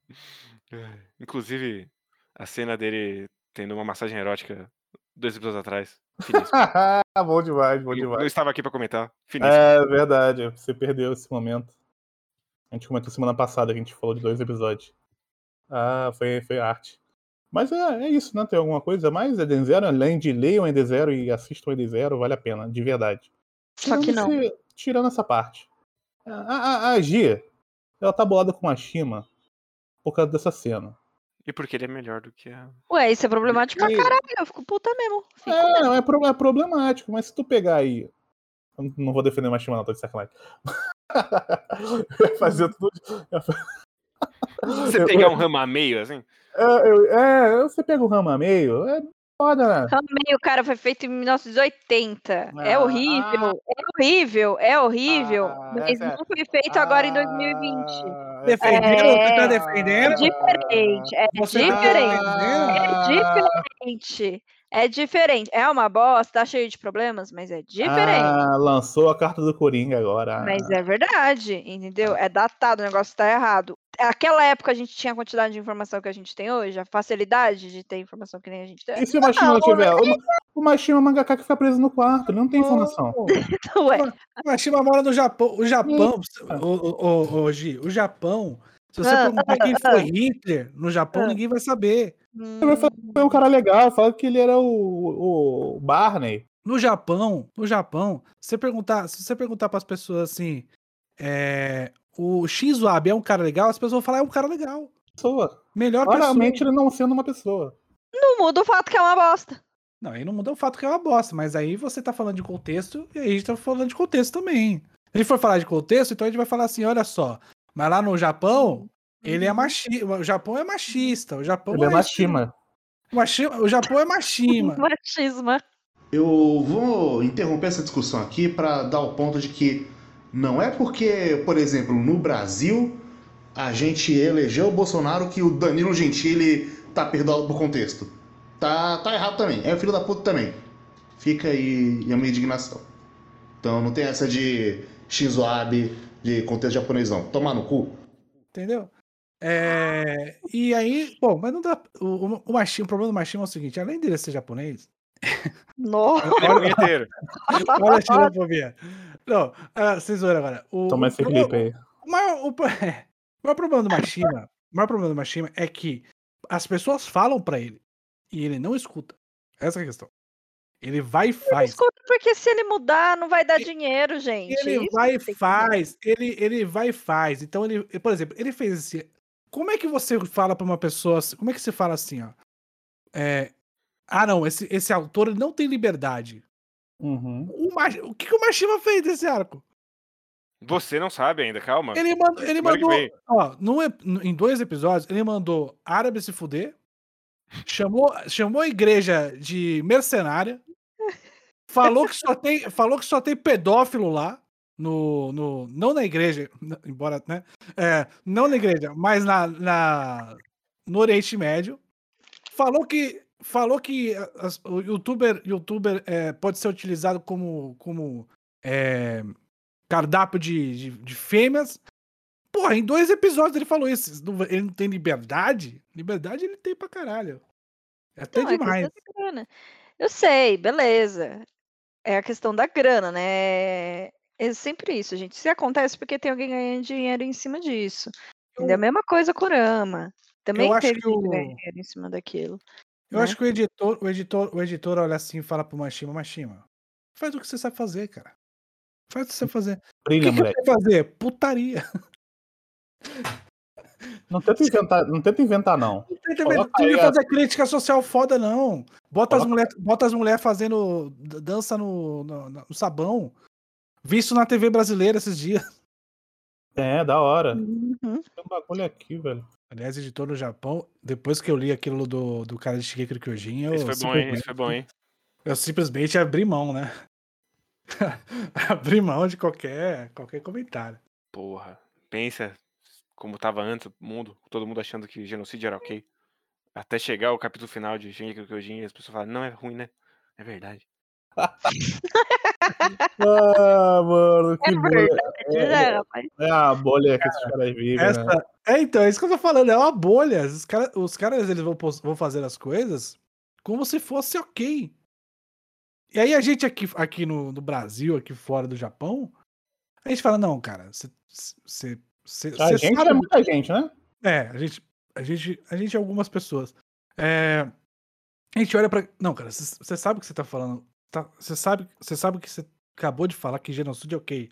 É, Inclusive, a cena dele tendo uma massagem erótica dois episódios atrás. Bom demais, bom Eu demais. não estava aqui pra comentar. Finíssimo. É verdade, você perdeu esse momento. A gente comentou semana passada que a gente falou de dois episódios. Ah, foi, foi arte. Mas é, é isso, né? Tem alguma coisa a mais? Eden Zero, além de leiam Eden Zero e assistam Eden Zero, vale a pena, de verdade. Só que não. esse- tirando essa parte. A, a, a Gia, ela tá bolada com a Shima por causa dessa cena. E porque ele é melhor do que a. Ué, isso é problemático pra caralho. Eu fico puta mesmo. Fico É, mesmo. não, é, pro- é problemático, mas se tu pegar aí. eu Não vou defender mais Shima, não, tô de sacanagem. Eu ia fazer tudo. Você pegar um rama meio, assim? É, eu- é, você pega o rama meio, é foda, né? Também o cara foi feito em 1980. é Ah, horrível, é horrível, é horrível. Ah, mas essa é- não foi feito agora em 2020. Ah, Defendendo, É, você tá É defendendo? diferente, é Você tá diferente. defendendo? É diferente. É diferente. É uma bosta, tá cheio de problemas, mas é diferente. Ah, lançou a carta do Coringa agora. Mas é verdade, entendeu? É datado, o negócio tá errado. Aquela época a gente tinha a quantidade de informação que a gente tem hoje, a facilidade de ter informação que nem a gente tem. E se o Machima Não, tiver? O, o Machima mangaka que fica preso no quarto, ele não tem informação. Ué, A Shima mora no Japão. O Japão, o, o, o, o, Gi, o Japão, se você Ah, perguntar quem foi Hitler no Japão, Ah. ninguém vai saber. Ele vai falar que foi um cara legal, fala que ele era o, o Barney. No Japão, no Japão, se você perguntar, se você perguntar para as pessoas assim, é, o Shinzo Abe é um cara legal, as pessoas vão falar é um cara legal. Pessoa. Melhor pessoa. Claramente ele não sendo uma pessoa. não muda o fato que é uma bosta. Não, aí não muda o fato que é uma bosta, mas aí você tá falando de contexto e aí a gente tá falando de contexto também. Se a gente for falar de contexto, então a gente vai falar assim, olha só, mas lá no Japão, ele é machista, o Japão é machista, o Japão Ele é isso. Machima. Machi- O Japão é machima. Machismo. Eu vou interromper essa discussão aqui para dar o ponto de que não é porque, por exemplo, no Brasil a gente elegeu o Bolsonaro que o Danilo Gentili tá perdoado por contexto. Tá, tá errado também. É filho da puta também. Fica aí a minha indignação. Então não tem essa de Shinzo Abe de contexto japonês não. Tomar no cu. Entendeu? É, e aí, bom, mas não dá. O, o, o machismo, o problema do machismo é o seguinte: além dele ser japonês, Nossa. É punheteiro. olha a xenofobia. Não, ah, vocês viram agora. O, Toma esse problema- clipe aí. o maior- o é, O maior problema do Mashima, o maior problema do Mashima é que as pessoas falam pra ele e ele não escuta. Essa é a questão. Ele vai e faz. Escuta, porque se ele mudar, não vai dar E- dinheiro, gente. Ele Isso vai e faz. Ele, ele vai e faz. Então, ele, por exemplo, ele fez esse. Como é que você fala pra uma pessoa assim? Como é que você fala assim, ó? É, ah, não, esse, esse autor não tem liberdade. Uhum. O, o que, que o Mashima fez desse arco? Você não sabe ainda, calma. Ele, mandou, ele mandou. Ó, num em dois episódios, ele mandou árabe se fuder, chamou, chamou a igreja de mercenária, falou que só tem, falou que só tem pedófilo lá. No, no, não na igreja, embora, né? É, não na igreja, mas na, na, no Oriente Médio. Falou que, falou que as- o youtuber, YouTuber é, pode ser utilizado como, como é, cardápio de, de, de fêmeas. Porra, em dois episódios ele falou isso. Ele não tem liberdade? Liberdade ele tem pra caralho. É até Não, é demais. Eu sei, beleza. É a questão da grana, né? É sempre isso, gente. Se acontece porque tem alguém ganhando dinheiro em cima disso. Entendeu? A mesma coisa com o Rama. Também acho teve que o- dinheiro em cima daquilo. Eu né? acho que o editor, o editor, o editor olha assim e fala pro Machima, Machima, faz o que você sabe fazer, cara. Faz o que você sabe fazer. O Brilha, que, que moleque. você vai fazer? Putaria. Não tenta inventar, não tenta inventar, não. Não que que aí a- fazer crítica social foda, não. Bota as Coloca- mulheres bota as mulher fazendo dança no, no, no sabão. Visto na TV brasileira esses dias. É, da hora. Uhum. Tem um bagulho aqui, velho. Aliás, editor no Japão, depois que eu li aquilo do, do cara de Shigeki no Kyojin, eu, Esse foi bom, hein? Esse foi bom, hein? eu simplesmente abri mão, né? abri mão de qualquer, qualquer comentário. Porra. Pensa como tava antes o mundo, todo mundo achando que genocídio era ok. Até chegar o capítulo final de Shingeki no Kyojin e as pessoas falam, não, é ruim, né? É verdade. Ah, mano, que É verdade, né, rapaz? É a bolha que esses caras vivem, né? Essa, é, então, é isso que eu tô falando, é uma bolha. Os, cara, os caras eles vão, vão fazer as coisas como se fosse ok. E aí a gente aqui, aqui no, no Brasil, aqui fora do Japão, a gente fala, não, cara, você. A gente sabe- é muita gente, né? É, a gente, a gente, a gente é algumas pessoas. É, a gente olha pra. Não, cara, você você sabe o que você tá falando. Tá- Você sabe, você sabe que você acabou de falar que genocídio é ok.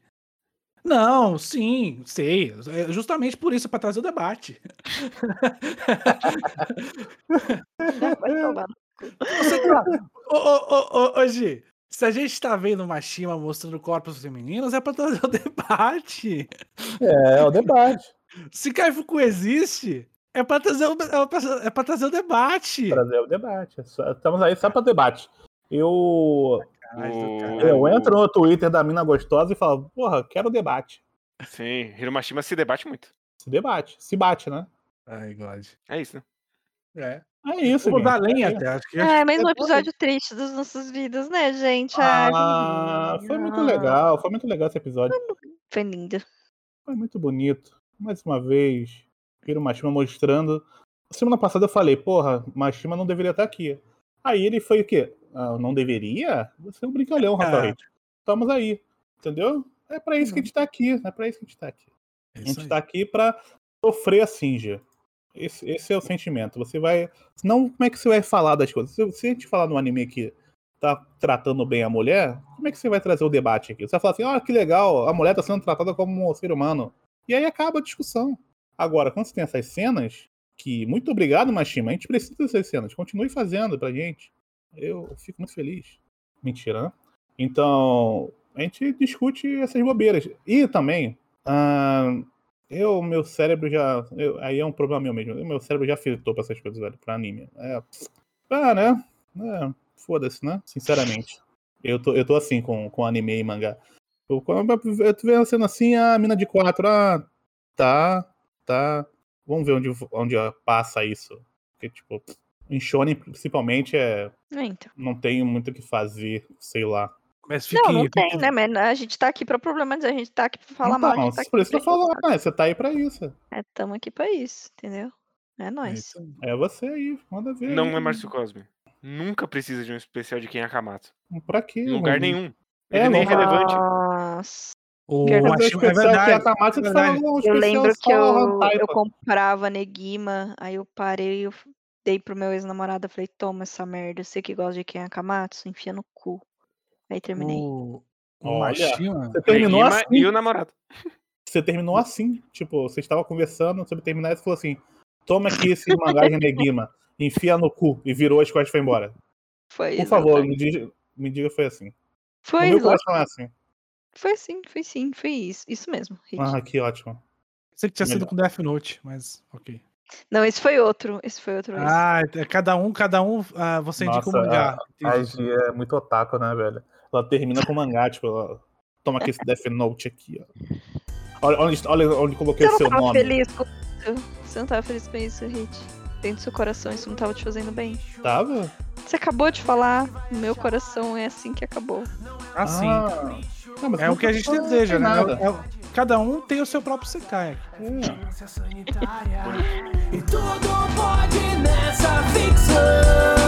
Não, sim, sei. É justamente por isso, pra trazer o debate. Você tá. Ô, ô, ô, ô, ô, Gi, se a gente tá vendo uma Shima mostrando corpos femininos, é pra trazer o debate. É, é o debate. Se Kaifuku existe, é pra trazer o, é pra, é pra trazer o debate. Trazer o debate. É Estamos aí só para debate. Eu, O- eu entro no Twitter da mina gostosa e falo, porra, quero debate. Sim, Hiromashima se debate muito. Se debate. Se bate, né? Ai, God. É isso, né? É. É isso, Vamos lenha É até. Acho que É, mais um episódio triste das nossas vidas, né, gente? Ai, Ah, foi muito legal. Foi muito legal esse episódio. Foi lindo. Foi muito bonito. Mais uma vez, Hiro Mashima mostrando. Semana passada eu falei, porra, Mashima não deveria estar aqui. Aí ele foi o quê? Ah, não deveria? Você é um brincalhão, Rafael. Ah. Reis. Estamos aí. Entendeu? É pra isso que a gente tá aqui. É pra isso que a gente tá aqui. É A gente aí. tá aqui pra sofrer assim, já. Esse, esse é o sentimento. Você vai. Senão, como é que você vai falar das coisas? Se, se a gente falar no anime que tá tratando bem a mulher, como é que você vai trazer o debate aqui? Você vai falar assim, ah, que legal, a mulher tá sendo tratada como um ser humano. E aí acaba a discussão. Agora, quando você tem essas cenas, que muito obrigado, Mashima, a gente precisa dessas cenas. Continue fazendo pra gente. Eu fico muito feliz. Mentira, né? Então, a gente discute essas bobeiras. E também, ah, eu, meu cérebro já. eu- aí é um problema meu mesmo. Meu cérebro já filtrou pra essas coisas, velho, pra anime. É, ah, né? É, Foda-se, né? Sinceramente. Eu tô, eu tô assim com, com anime e mangá. Eu, eu tô vendo sendo assim, a mina de quatro, ah, tá, tá. Vamos ver onde, onde passa isso. Porque, tipo, em Shonen, principalmente, é, É, Então. não tenho muito o que fazer, sei lá. Mas fique, Não, não tem, né, mas a gente tá aqui pra problematizar, a gente tá aqui pra falar mal, a então, gente tá por isso que eu falo, ah, você tá aí pra isso. É, tamo aqui pra isso, entendeu? É É nóis. isso aí. É você aí, manda ver. Não aí. é Márcio Cosme. Nunca precisa de um especial de Ken Akamatsu. Pra quê? Em lugar mano? nenhum. É, Ele nem é vamos- relevante. Nossa. O Mashima- é a verdade. É verdade. Eu lembro que eu, eu comprava Negima, aí eu parei, eu dei pro meu ex-namorado, eu falei, toma essa merda, você que gosta de quem é Akamatsu, enfia no cu. Aí terminei. O, o Mashima. Você terminou Negima assim. E o namorado. Você terminou assim. Tipo, você estava conversando sobre terminar e você falou assim: toma aqui esse mangá de Negima, enfia no cu e virou as costas e foi embora. Foi Por favor, me diga, me diga foi assim. Foi, no meu coração é assim. Foi sim, foi sim, foi isso. Isso mesmo, Rick. Ah, que ótimo. Sei que tinha sido Melhor. com Death Note, mas ok. Não, esse foi outro. Esse foi outro. esse. Ah, é cada um, cada um, ah, você indica um Nossa, mangá. A. Gi é muito otaku, né, velho? Ela termina com mangá, tipo, ela toma aqui esse Death Note aqui, ó. Olha onde, olha onde coloquei o seu nome. feliz com isso? Você não tava feliz com isso, Hit? Dentro do seu coração, isso não tava te fazendo bem. Tava? Você acabou de falar, meu coração é assim que acabou. Assim, Ah, não, mas é o que a gente deseja, né? É o- cada um tem o seu próprio Sekai. É. Vigilância sanitária. E tudo pode nessa ficção.